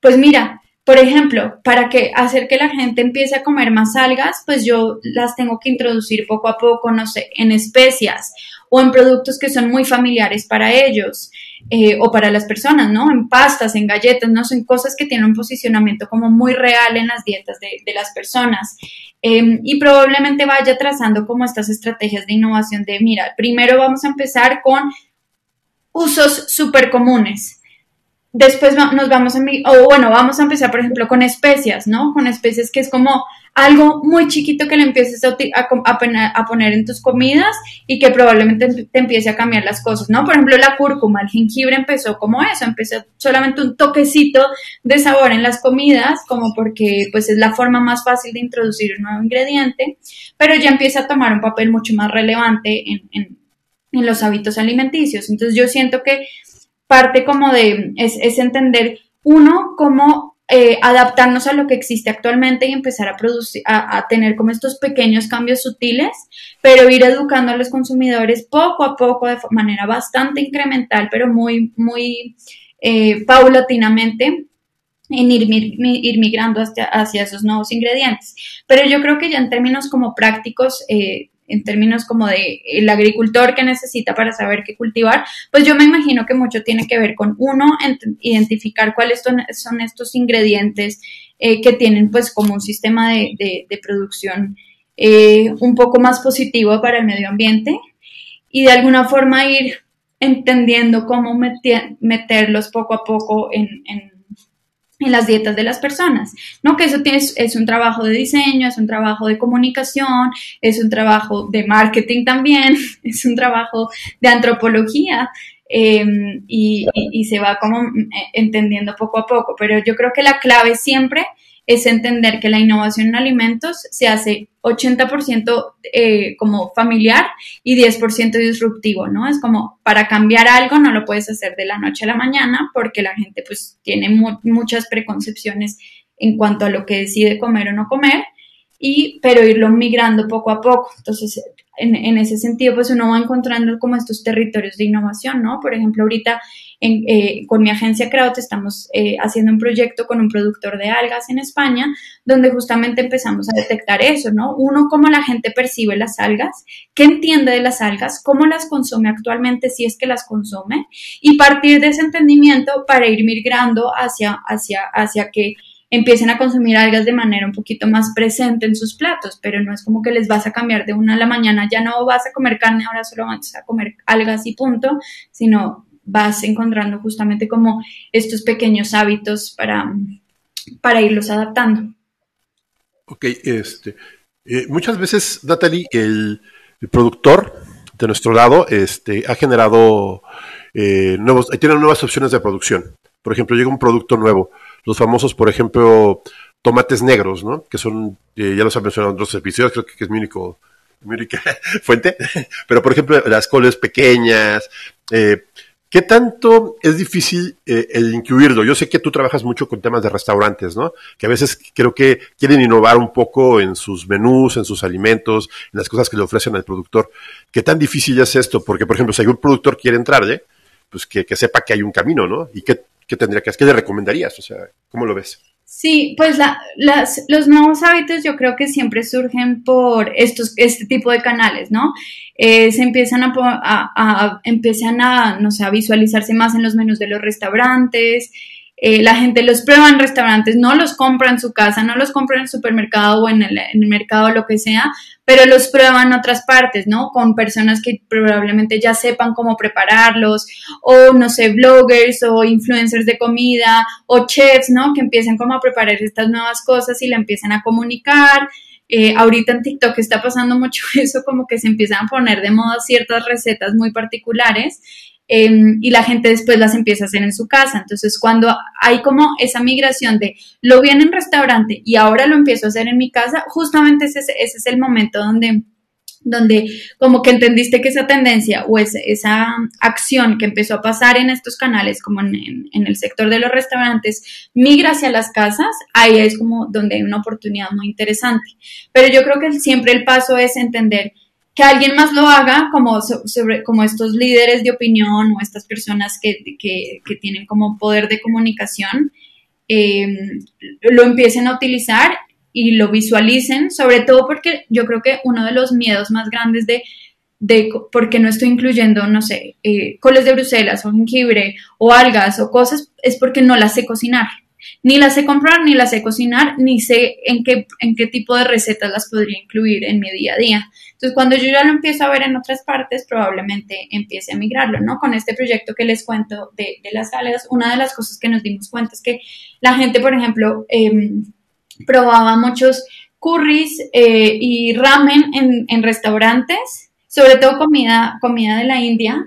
pues mira, por ejemplo, para que hacer que la gente empiece a comer más algas, pues yo las tengo que introducir poco a poco, no sé, en especias o en productos que son muy familiares para ellos eh, o para las personas, ¿no? En pastas, en galletas, ¿no? Son cosas que tienen un posicionamiento como muy real en las dietas de, las personas. Em, y probablemente vaya trazando como estas estrategias de innovación de, mira, primero vamos a empezar con usos súper comunes después nos vamos a, o bueno, vamos a empezar, por ejemplo, con especias, ¿no? Con especias que es como algo muy chiquito que le empieces a, poner en tus comidas y que probablemente te empiece a cambiar las cosas, ¿no? Por ejemplo, la cúrcuma, el jengibre empezó como eso, empezó solamente un toquecito de sabor en las comidas, como porque pues es la forma más fácil de introducir un nuevo ingrediente, pero ya empieza a tomar un papel mucho más relevante en, en, los hábitos alimenticios. Entonces yo siento que parte como de, es, entender, uno, cómo eh, adaptarnos a lo que existe actualmente y empezar a producir, a, tener como estos pequeños cambios sutiles, pero ir educando a los consumidores poco a poco de manera bastante incremental, pero muy, muy eh, paulatinamente en ir, ir migrando hacia, hacia, esos nuevos ingredientes. Pero yo creo que ya en términos como prácticos, eh, en términos como de el agricultor que necesita para saber qué cultivar, pues yo me imagino que mucho tiene que ver con uno, identificar cuáles son, estos ingredientes eh, que tienen pues como un sistema de, producción eh, un poco más positivo para el medio ambiente y de alguna forma ir entendiendo cómo meterlos poco a poco en en las dietas de las personas, ¿no? Que eso es, es, un trabajo de diseño, es un trabajo de comunicación, es un trabajo de marketing también, <laughs> es un trabajo de antropología em, y, y, se va como eh, entendiendo poco a poco, pero yo creo que la clave siempre es entender que la innovación en alimentos se hace 80% eh, como familiar y 10% disruptivo, ¿no? Es como para cambiar algo no lo puedes hacer de la noche a la mañana porque la gente pues tiene muchas preconcepciones en cuanto a lo que decide comer o no comer, y, pero irlo migrando poco a poco. Entonces, en, ese sentido, pues uno va encontrando como estos territorios de innovación, ¿no? Por ejemplo, ahorita eh, con mi agencia Kraut estamos eh, haciendo un proyecto con un productor de algas en España, donde justamente empezamos a detectar eso, ¿no? Uno, cómo la gente percibe las algas, qué entiende de las algas, cómo las consume actualmente, si es que las consume, y partir de ese entendimiento para ir migrando hacia, hacia, hacia que empiecen a consumir algas de manera un poquito más presente en sus platos, pero no es como que les vas a cambiar de una a la mañana, ya no vas a comer carne, ahora solo vas a comer algas y punto, sino vas encontrando justamente como estos pequeños hábitos para, para irlos adaptando. Ok, este, eh, muchas veces, Natalie, el, productor de nuestro lado este, ha generado eh, nuevos, tiene nuevas opciones de producción. Por ejemplo, llega un producto nuevo los famosos, por ejemplo, tomates negros, ¿no? Que son, eh, ya los han mencionado en otros episodios, creo que es mi único, mi única <laughs> fuente, pero por ejemplo, las coles pequeñas, eh, ¿Qué tanto es difícil eh, el incluirlo? Yo sé que tú trabajas mucho con temas de restaurantes, ¿no? Que a veces creo que quieren innovar un poco en sus menús, en sus alimentos, en las cosas que le ofrecen al productor. ¿Qué tan difícil es esto? Porque, por ejemplo, si algún productor quiere entrarle, pues que, que sepa que hay un camino, ¿no? Y que ¿qué tendría que hacer? ¿Qué le recomendarías? O sea, ¿cómo lo ves? Sí, pues las, los nuevos hábitos yo creo que siempre surgen por estos, este tipo de canales, ¿no? Eh, se empiezan a, a, empiezan a, no sé, a visualizarse más en los menús de los restaurantes, eh, la gente los prueba en restaurantes, no los compra en su casa, no los compra en el supermercado o en el, mercado, lo que sea, pero los prueba en otras partes, ¿no? Con personas que probablemente ya sepan cómo prepararlos, o no sé, bloggers o influencers de comida, o chefs, ¿no? Que empiecen como a preparar estas nuevas cosas y la empiezan a comunicar. Eh, ahorita en TikTok está pasando mucho <laughs> eso, como que se empiezan a poner de moda ciertas recetas muy particulares Em, y la gente después las empieza a hacer en su casa. Entonces, cuando hay como esa migración de lo vi en el restaurante y ahora lo empiezo a hacer en mi casa, justamente ese, ese es el momento donde donde como que entendiste que esa tendencia o esa acción que empezó a pasar en estos canales, como en, en, el sector de los restaurantes, migra hacia las casas, ahí es como donde hay una oportunidad muy interesante. Pero yo creo que siempre el paso es entender que alguien más lo haga, como, sobre, como estos líderes de opinión o estas personas que, tienen como poder de comunicación, em, lo empiecen a utilizar y lo visualicen, sobre todo porque yo creo que uno de los miedos más grandes de, de por qué no estoy incluyendo, no sé, eh, coles de Bruselas o jengibre o algas o cosas, es porque no las sé cocinar. Ni las sé comprar, ni las sé cocinar, ni sé en qué, en qué tipo de recetas las podría incluir en mi día a día. Entonces, cuando yo ya lo empiezo a ver en otras partes, probablemente empiece a migrarlo, ¿no? Con este proyecto que les cuento de, las algas, una de las cosas que nos dimos cuenta es que la gente, por ejemplo, em, probaba muchos curries eh, y ramen en, en restaurantes, sobre todo comida, comida de la India,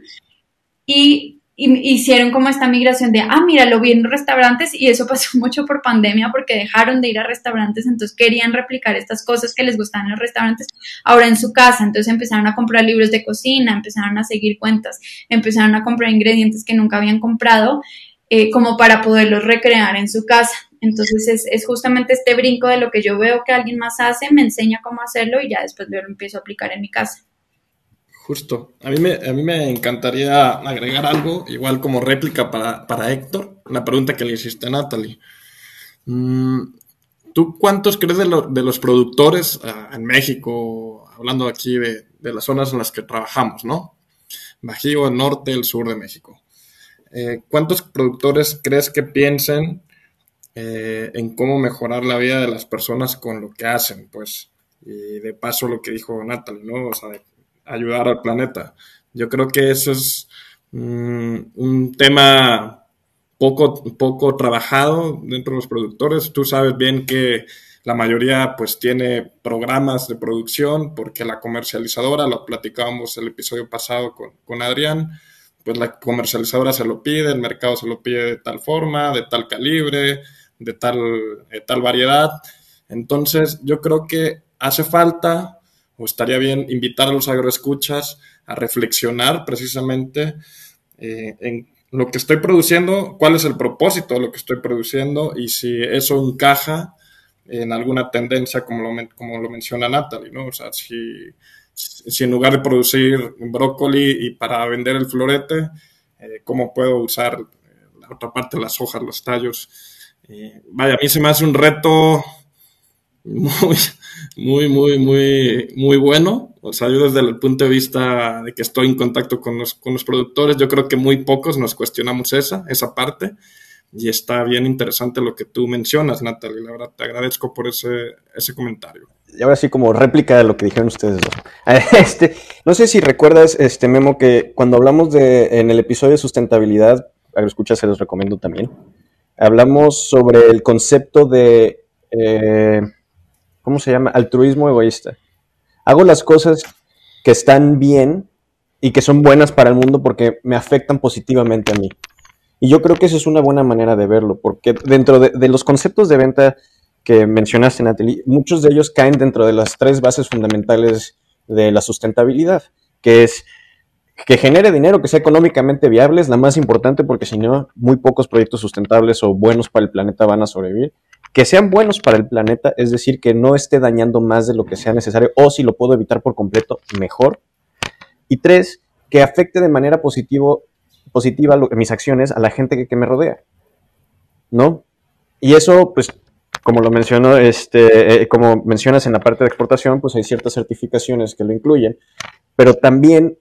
y hicieron como esta migración de, ah, mira, lo vi en restaurantes y eso <laughs> pasó mucho por pandemia porque dejaron de ir a restaurantes, entonces querían replicar estas cosas que les gustaban en los restaurantes ahora en su casa, entonces empezaron a comprar libros de cocina, empezaron a seguir cuentas, empezaron a comprar ingredientes que nunca habían comprado eh, como para poderlos recrear en su casa. Entonces es, es, justamente este brinco de lo que yo veo que alguien más hace, me enseña cómo hacerlo y ya después yo lo empiezo a aplicar en mi casa. Justo. A mí me, a mí me encantaría agregar algo, igual como réplica para, Héctor, la pregunta que le hiciste a Natalie. Mm, ¿Tú cuántos crees de, los productores ah, en México, hablando aquí de, las zonas en las que trabajamos, ¿no? Bajío, el norte, el sur de México. Eh, ¿Cuántos productores crees que piensen eh, en cómo mejorar la vida de las personas con lo que hacen? Pues, y de paso lo que dijo Natalie, ¿no? O sea, ayudar al planeta. Yo creo que eso es mm, un tema poco, poco trabajado dentro de los productores. Tú sabes bien que la mayoría pues tiene programas de producción porque la comercializadora, lo platicábamos el episodio pasado con, con Adrián, pues la comercializadora se lo pide, el mercado se lo pide de tal forma, de tal calibre, de tal, tal variedad. Entonces, yo creo que hace falta o estaría bien invitar a los agroescuchas a reflexionar precisamente eh, en lo que estoy produciendo, cuál es el propósito de lo que estoy produciendo y si eso encaja en alguna tendencia como lo, como lo menciona Natalie, ¿no? O sea, si, si en lugar de producir brócoli y para vender el florete, eh, cómo puedo usar la otra parte, las hojas, los tallos. Eh, vaya, a mí se me hace un reto muy, muy, muy, muy, muy bueno. O sea, yo desde el punto de vista de que estoy en contacto con los, con los productores, yo creo que muy pocos nos cuestionamos esa, esa parte. Y está bien interesante lo que tú mencionas, Natalie. La verdad, te agradezco por ese, ese comentario. Y ahora sí, como réplica de lo que dijeron ustedes <laughs> Este, no sé si recuerdas, este Memo, que cuando hablamos de, en el episodio de sustentabilidad, escucha se los recomiendo también, hablamos sobre el concepto de eh, ¿cómo se llama? Altruismo egoísta. Hago las cosas que están bien y que son buenas para el mundo porque me afectan positivamente a mí. Y yo creo que eso es una buena manera de verlo, porque dentro de, los conceptos de venta que mencionaste, Natalie, muchos de ellos caen dentro de las tres bases fundamentales de la sustentabilidad, que es que genere dinero, que sea económicamente viable, es la más importante porque si no, muy pocos proyectos sustentables o buenos para el planeta van a sobrevivir que sean buenos para el planeta, es decir, que no esté dañando más de lo que sea necesario, o si lo puedo evitar por completo, mejor. Y tres, que afecte de manera positivo, positiva mis acciones a la gente que, me rodea. ¿No? Y eso, pues, como lo menciono, este, eh, como mencionas en la parte de exportación, pues hay ciertas certificaciones que lo incluyen, pero también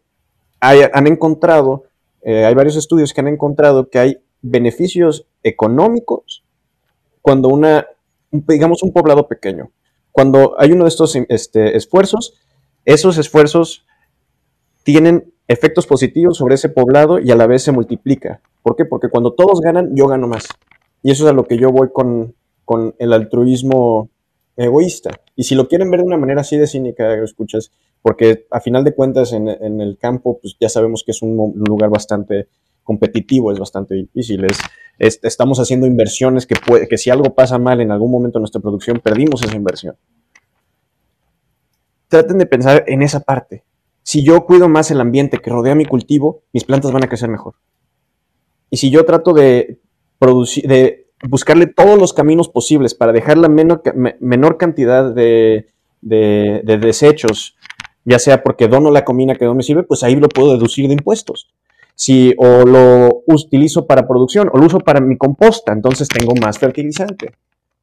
han encontrado, eh, hay varios estudios que han encontrado que hay beneficios económicos cuando una, digamos, un poblado pequeño, cuando hay uno de estos este, esfuerzos, esos esfuerzos tienen efectos positivos sobre ese poblado y a la vez se multiplica. ¿Por qué? Porque cuando todos ganan, yo gano más. Y eso es a lo que yo voy con, el altruismo egoísta. Y si lo quieren ver de una manera así de cínica, escuchas, porque a final de cuentas en, en el campo, pues ya sabemos que es un lugar bastante competitivo, es bastante difícil. Es, estamos haciendo inversiones que, puede, que si algo pasa mal en algún momento en nuestra producción, perdimos esa inversión. Traten de pensar en esa parte. Si yo cuido más el ambiente que rodea mi cultivo, mis plantas van a crecer mejor. Y si yo trato de, producir, de buscarle todos los caminos posibles para dejar la menor, cantidad de desechos, ya sea porque dono la comida que no me sirve, pues ahí lo puedo deducir de impuestos si o lo utilizo para producción o lo uso para mi composta, entonces tengo más fertilizante,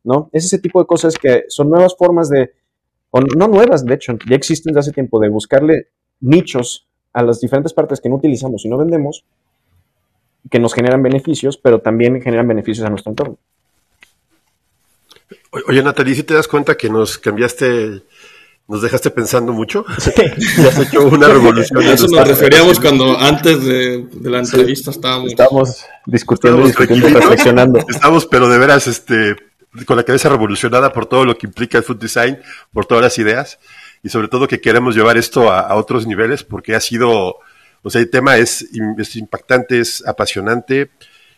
¿no? Es ese tipo de cosas que son nuevas formas de, o no nuevas, de hecho, ya existen desde hace tiempo, de buscarle nichos a las diferentes partes que no utilizamos y no vendemos, que nos generan beneficios, pero también generan beneficios a nuestro entorno. Oye, Natalie, si te das cuenta que nos cambiaste nos dejaste pensando mucho. <laughs> ya has hecho una revolución. A eso nos referíamos cuando antes de, la entrevista estábamos. Estábamos discutiendo, discutiendo, reflexionando. Estamos, pero de veras, este, con la cabeza revolucionada por todo lo que implica el food design, por todas las ideas, y sobre todo que queremos llevar esto a, otros niveles, porque ha sido, o sea, el tema es, es impactante, es apasionante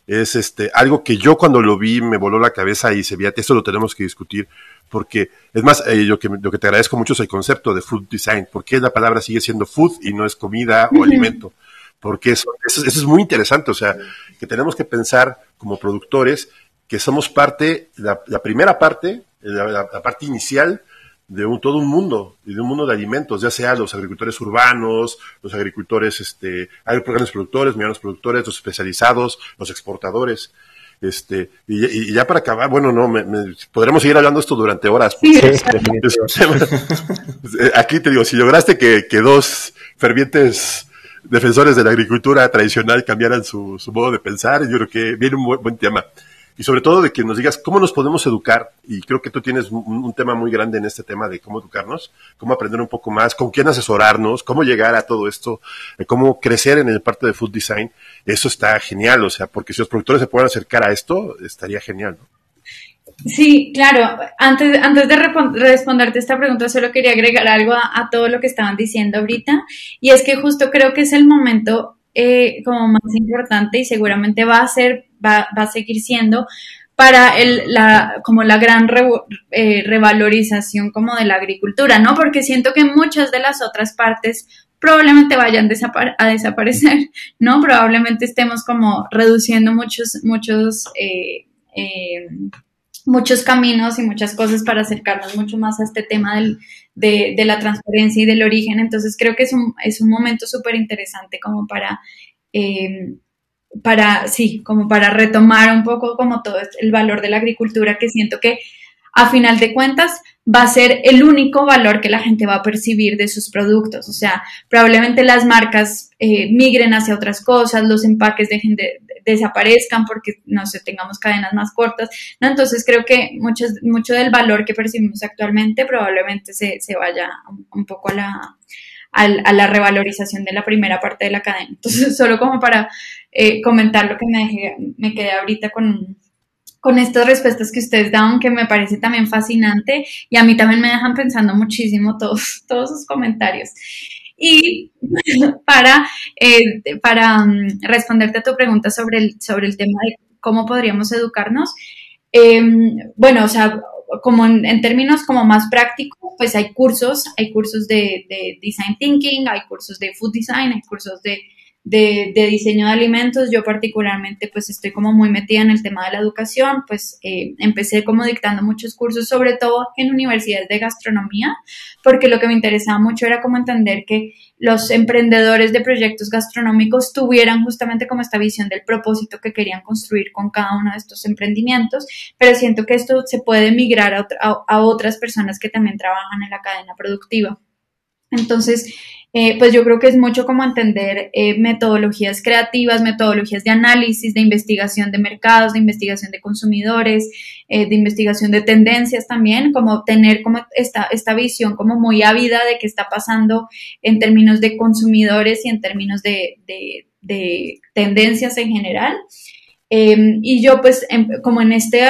es este algo que yo cuando lo vi me voló la cabeza y se veía, esto lo tenemos que discutir, porque es más, eh, lo, que, lo que te agradezco mucho es el concepto de food design, porque la palabra sigue siendo food y no es comida o alimento, porque eso, eso, es muy interesante, o sea, que tenemos que pensar como productores que somos parte, la, primera parte, la, parte inicial de un, todo un mundo, y de un mundo de alimentos, ya sea los agricultores urbanos, los agricultores, este, hay grandes productores, medianos productores, los especializados, los exportadores. Este, y, ya para acabar, bueno, no, me, podremos seguir hablando esto durante horas. <laughs> aquí te digo, si lograste que, que, dos fervientes defensores de la agricultura tradicional cambiaran su, su modo de pensar, yo creo que viene un buen tema y sobre todo de que nos digas cómo nos podemos educar, y creo que tú tienes un, tema muy grande en este tema de cómo educarnos, cómo aprender un poco más, con quién asesorarnos, cómo llegar a todo esto, cómo crecer en el parte de food design, eso está genial, o sea, porque si los productores se pueden acercar a esto, estaría genial, ¿no? Sí, claro. Antes, antes de responderte esta pregunta, solo quería agregar algo a, todo lo que estaban diciendo ahorita. Y es que justo creo que es el momento eh, como más importante y seguramente va a ser va, a seguir siendo para el, la, como la gran eh, revalorización como de la agricultura, ¿no? Porque siento que muchas de las otras partes probablemente vayan a desaparecer, <laughs> ¿no? Probablemente estemos como reduciendo muchos, muchos, eh, eh, muchos caminos y muchas cosas para acercarnos mucho más a este tema del, de, de, la transparencia y del origen. Entonces creo que es un, es un momento súper interesante como para, eh, para, sí, como para retomar un poco como todo el valor de la agricultura que siento que a final de cuentas va a ser el único valor que la gente va a percibir de sus productos. O sea, probablemente las marcas eh, migren hacia otras cosas, los empaques dejen de, desaparezcan porque, no sé, tengamos cadenas más cortas. Entonces creo que mucho, mucho del valor que percibimos actualmente probablemente se, se vaya un, poco a la, a, la revalorización de la primera parte de la cadena. Entonces, <laughs> solo como para eh, comentar lo que me, dejé, me quedé ahorita con con estas respuestas que ustedes dan, que me parece también fascinante y a mí también me dejan pensando muchísimo todos, <laughs> todos sus comentarios. Y <laughs> para, eh, para mm, responderte a tu pregunta sobre el, sobre el tema de cómo podríamos educarnos, em, bueno, o sea, como en, términos como más prácticos, pues hay cursos, hay cursos de, de design thinking, hay cursos de food design, hay cursos de de, diseño de alimentos. Yo particularmente pues estoy como muy metida en el tema de la educación, pues eh, empecé como dictando muchos cursos, sobre todo en universidades de gastronomía, porque lo que me interesaba mucho era como entender que los emprendedores de proyectos gastronómicos tuvieran justamente como esta visión del propósito que querían construir con cada uno de estos emprendimientos, pero siento que esto se puede migrar a, a otras personas que también trabajan en la cadena productiva. Entonces, eh, pues yo creo que es mucho como entender eh, metodologías creativas, metodologías de análisis, de investigación de mercados, de investigación de consumidores, eh, de investigación de tendencias también, como tener como esta, esta visión como muy ávida de qué está pasando en términos de consumidores y en términos de, de tendencias en general. y yo pues em, como en este...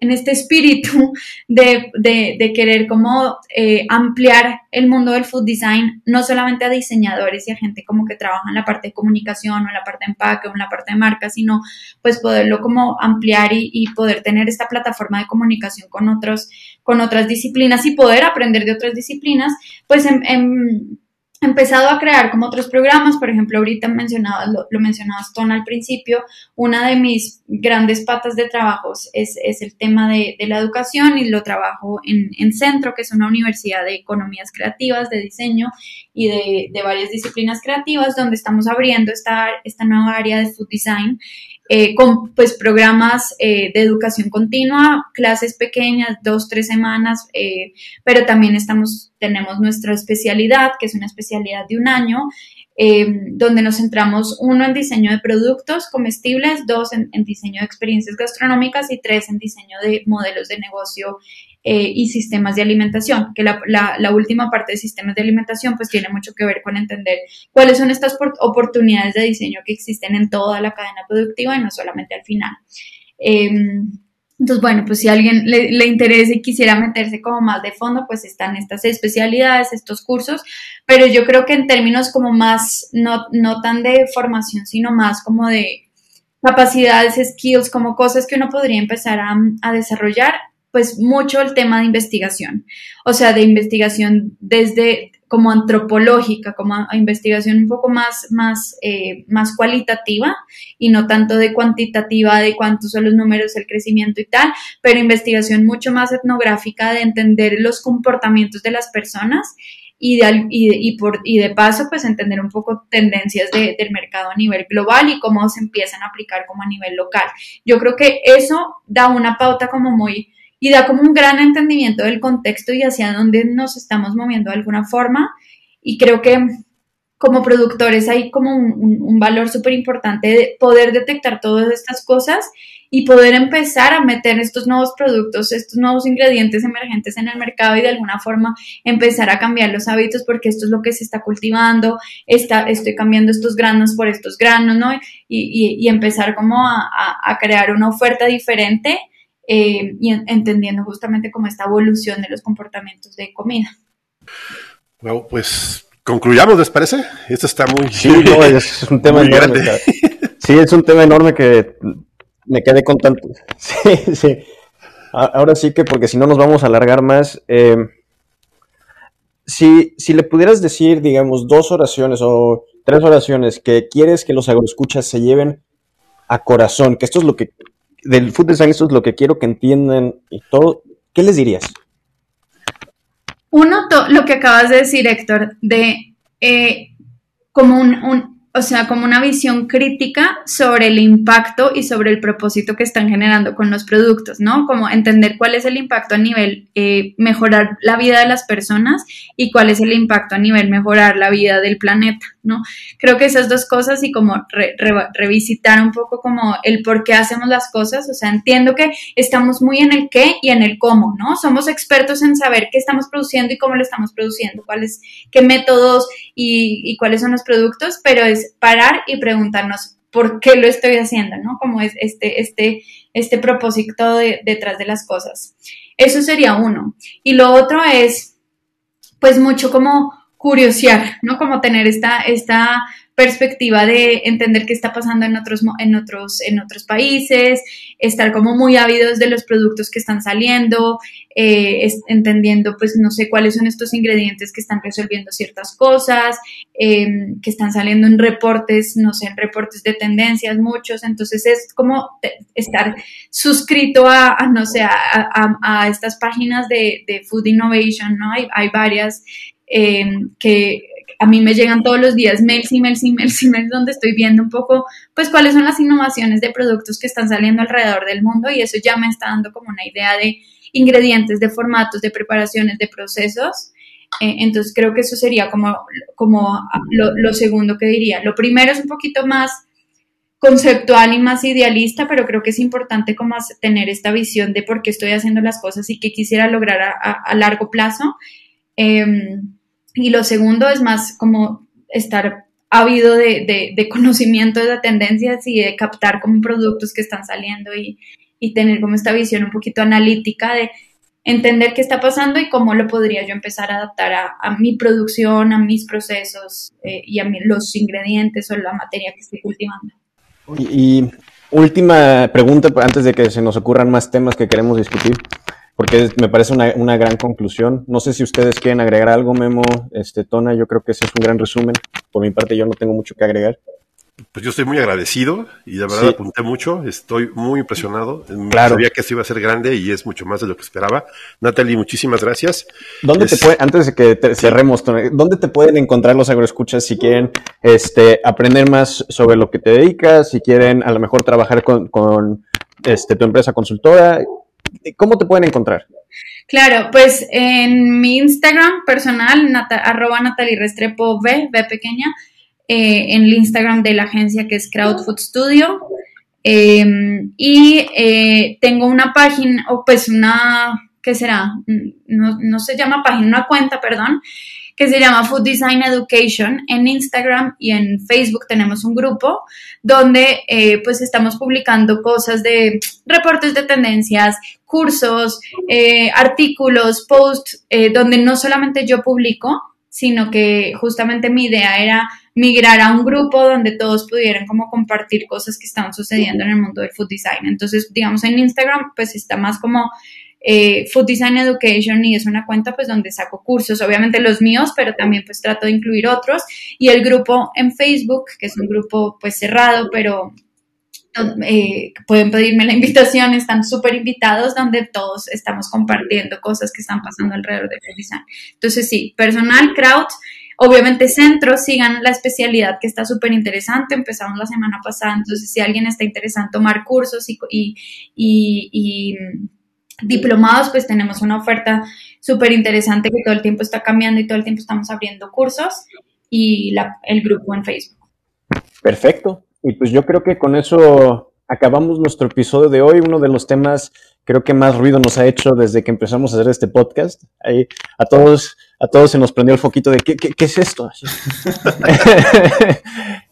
en este espíritu de, de, querer como eh, ampliar el mundo del food design, no solamente a diseñadores y a gente como que trabaja en la parte de comunicación o en la parte de empaque o en la parte de marca, sino pues poderlo como ampliar y, poder tener esta plataforma de comunicación con otros, con otras disciplinas y poder aprender de otras disciplinas, pues en, empezado a crear como otros programas, por ejemplo, ahorita mencionabas, lo, mencionabas Ton al principio, una de mis grandes patas de trabajos es, el tema de, la educación y lo trabajo en, en, Centro, que es una universidad de economías creativas, de diseño y de, de varias disciplinas creativas, donde estamos abriendo esta, esta nueva área de food design eh, con pues programas eh, de educación continua, clases pequeñas, dos, tres semanas, eh, pero también estamos, tenemos nuestra especialidad, que es una especialidad de un año, donde nos centramos uno en diseño de productos comestibles, dos en, diseño de experiencias gastronómicas y tres en diseño de modelos de negocio eh, y sistemas de alimentación, que la, la, última parte de sistemas de alimentación pues tiene mucho que ver con entender cuáles son estas oportunidades de diseño que existen en toda la cadena productiva y no solamente al final. Em, entonces, bueno, pues si a alguien le, le, interesa y quisiera meterse como más de fondo, pues están estas especialidades, estos cursos, pero yo creo que en términos como más, no, no tan de formación, sino más como de capacidades, skills, como cosas que uno podría empezar a, a desarrollar, pues mucho el tema de investigación, o sea, de investigación desde como antropológica, como investigación un poco más, más, eh, más cualitativa y no tanto de cuantitativa, de cuántos son los números, el crecimiento y tal, pero investigación mucho más etnográfica de entender los comportamientos de las personas y de, y, por, y de paso, pues entender un poco tendencias de, del mercado a nivel global y cómo se empiezan a aplicar como a nivel local. Yo creo que eso da una pauta como muy y da como un gran entendimiento del contexto y hacia dónde nos estamos moviendo de alguna forma. Y creo que como productores hay como un, valor súper importante de poder detectar todas estas cosas y poder empezar a meter estos nuevos productos, estos nuevos ingredientes emergentes en el mercado y de alguna forma empezar a cambiar los hábitos porque esto es lo que se está cultivando, está, estoy cambiando estos granos por estos granos, ¿no? Y, y, empezar como a, a crear una oferta diferente eh, y entendiendo justamente como esta evolución de los comportamientos de comida. Bueno, pues concluyamos, ¿les parece? Esto está muy... Sí, <laughs> es un tema enorme. Sí, es un tema enorme que me quedé con tanto. <laughs> Sí, sí. Ahora sí que, porque si no nos vamos a alargar más. Eh, si, si le pudieras decir, digamos, dos oraciones o tres oraciones que quieres que los agroescuchas se lleven a corazón, que esto es lo que, del food design, esto es lo que quiero que entiendan y todo, ¿qué les dirías? Uno, lo que acabas de decir, Héctor, de eh, como un, o sea, como una visión crítica sobre el impacto y sobre el propósito que están generando con los productos, ¿no? Como entender cuál es el impacto a nivel eh, mejorar la vida de las personas y cuál es el impacto a nivel mejorar la vida del planeta, ¿no? Creo que esas dos cosas y como revisitar un poco como el por qué hacemos las cosas, o sea, entiendo que estamos muy en el qué y en el cómo, ¿no? Somos expertos en saber qué estamos produciendo y cómo lo estamos produciendo, cuáles, qué métodos y, cuáles son los productos, pero es parar y preguntarnos por qué lo estoy haciendo, ¿no? Como es este, este, este propósito detrás de las cosas. Eso sería uno. Y lo otro es, pues mucho como curiosear, ¿no? Como tener esta, esta perspectiva de entender qué está pasando en otros, en otros, en otros países, estar como muy ávidos de los productos que están saliendo, eh, entendiendo, pues, no sé cuáles son estos ingredientes que están resolviendo ciertas cosas, em, que están saliendo en reportes, no sé, en reportes de tendencias, muchos. Entonces, es como estar suscrito a, no sé, a, estas páginas de, Food Innovation, ¿no? Hay, hay varias em, que a mí me llegan todos los días mails, emails, emails, emails, donde estoy viendo un poco, pues, cuáles son las innovaciones de productos que están saliendo alrededor del mundo y eso ya me está dando como una idea de ingredientes, de formatos, de preparaciones, de procesos. Eh, entonces creo que eso sería como, como lo, segundo que diría. Lo primero es un poquito más conceptual y más idealista, pero creo que es importante como tener esta visión de por qué estoy haciendo las cosas y qué quisiera lograr a, largo plazo. Em, y lo segundo es más como estar ávido de, de, <laughs> conocimiento de tendencias y de captar como productos que están saliendo y, tener como esta visión un poquito analítica de entender qué está pasando y cómo lo podría yo empezar a adaptar a, mi producción, a mis procesos eh, y a los ingredientes o la materia que estoy cultivando. y última pregunta antes de que se nos ocurran más temas que queremos discutir porque me parece una, una, gran conclusión. No sé si ustedes quieren agregar algo, Memo, este, Tona, yo creo que ese es un gran resumen. Por mi parte, yo no tengo mucho que agregar. Pues yo estoy muy agradecido y de verdad apunté mucho, estoy muy impresionado. Claro. Sabía que esto iba a ser grande y es mucho más de lo que esperaba. Natalie, muchísimas gracias. ¿Dónde te puede, antes de que cerremos, ¿dónde te pueden encontrar los agroescuchas si quieren este, aprender más sobre lo que te dedicas, si quieren a lo mejor trabajar con, con este, tu empresa consultora? ¿Cómo te pueden encontrar? Claro, pues en mi Instagram personal, arroba Natalie Restrepo V, V pequeña, eh, en el Instagram de la agencia que es Crowdfood Studio. Em, y eh, tengo una página, o pues una, ¿qué será? No, no se llama página, una cuenta, perdón, que se llama Food Design Education. En Instagram y en Facebook tenemos un grupo donde eh, pues estamos publicando cosas de reportes de tendencias, cursos, eh, artículos, posts, eh, donde no solamente yo publico, sino que justamente mi idea era migrar a un grupo donde todos pudieran como compartir cosas que estaban sucediendo en el mundo del food design. Entonces, digamos, en Instagram pues está más como eh, Food Design Education y es una cuenta pues donde saco cursos, obviamente los míos, pero también pues trato de incluir otros y el grupo en Facebook, que es un grupo pues cerrado, pero eh, pueden pedirme la invitación, están súper invitados donde todos estamos compartiendo cosas que están pasando alrededor de Food Design. Entonces sí, personal, crowd, Obviamente centros, sigan la especialidad que está súper interesante, empezamos la semana pasada, entonces si alguien está interesado en tomar cursos y, y diplomados, pues tenemos una oferta súper interesante que todo el tiempo está cambiando y todo el tiempo estamos abriendo cursos y el grupo en Facebook. Perfecto. Y pues yo creo que con eso acabamos nuestro episodio de hoy. Uno de los temas creo que más ruido nos ha hecho desde que empezamos a hacer este podcast. Ahí a todos, a todos se nos prendió el foquito de qué, qué, es esto. <laughs> <laughs>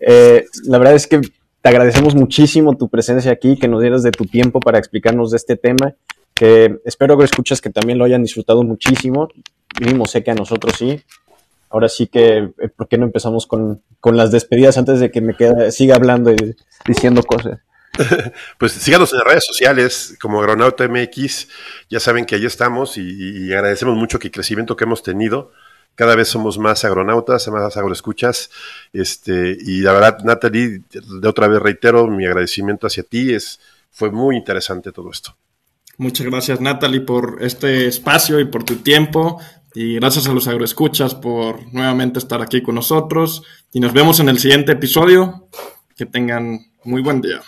Eh, la verdad es que te agradecemos muchísimo tu presencia aquí, que nos dieras de tu tiempo para explicarnos de este tema que espero que escuches que también lo hayan disfrutado muchísimo. Mínimo sé que a nosotros sí. Ahora sí que, eh, ¿por qué no empezamos con, las despedidas antes de que me quede, siga hablando y diciendo cosas? <laughs> pues síganos en las redes sociales como Agronauta MX. Ya saben que ahí estamos y, agradecemos mucho que el crecimiento que hemos tenido. Cada vez somos más agronautas, más agroescuchas. Este, y la verdad, Natalie, de otra vez reitero mi agradecimiento hacia ti. Es, fue muy interesante todo esto. Muchas gracias, Natalie, por este espacio y por tu tiempo. Y gracias a los agroescuchas por nuevamente estar aquí con nosotros. Y nos vemos en el siguiente episodio. Que tengan muy buen día.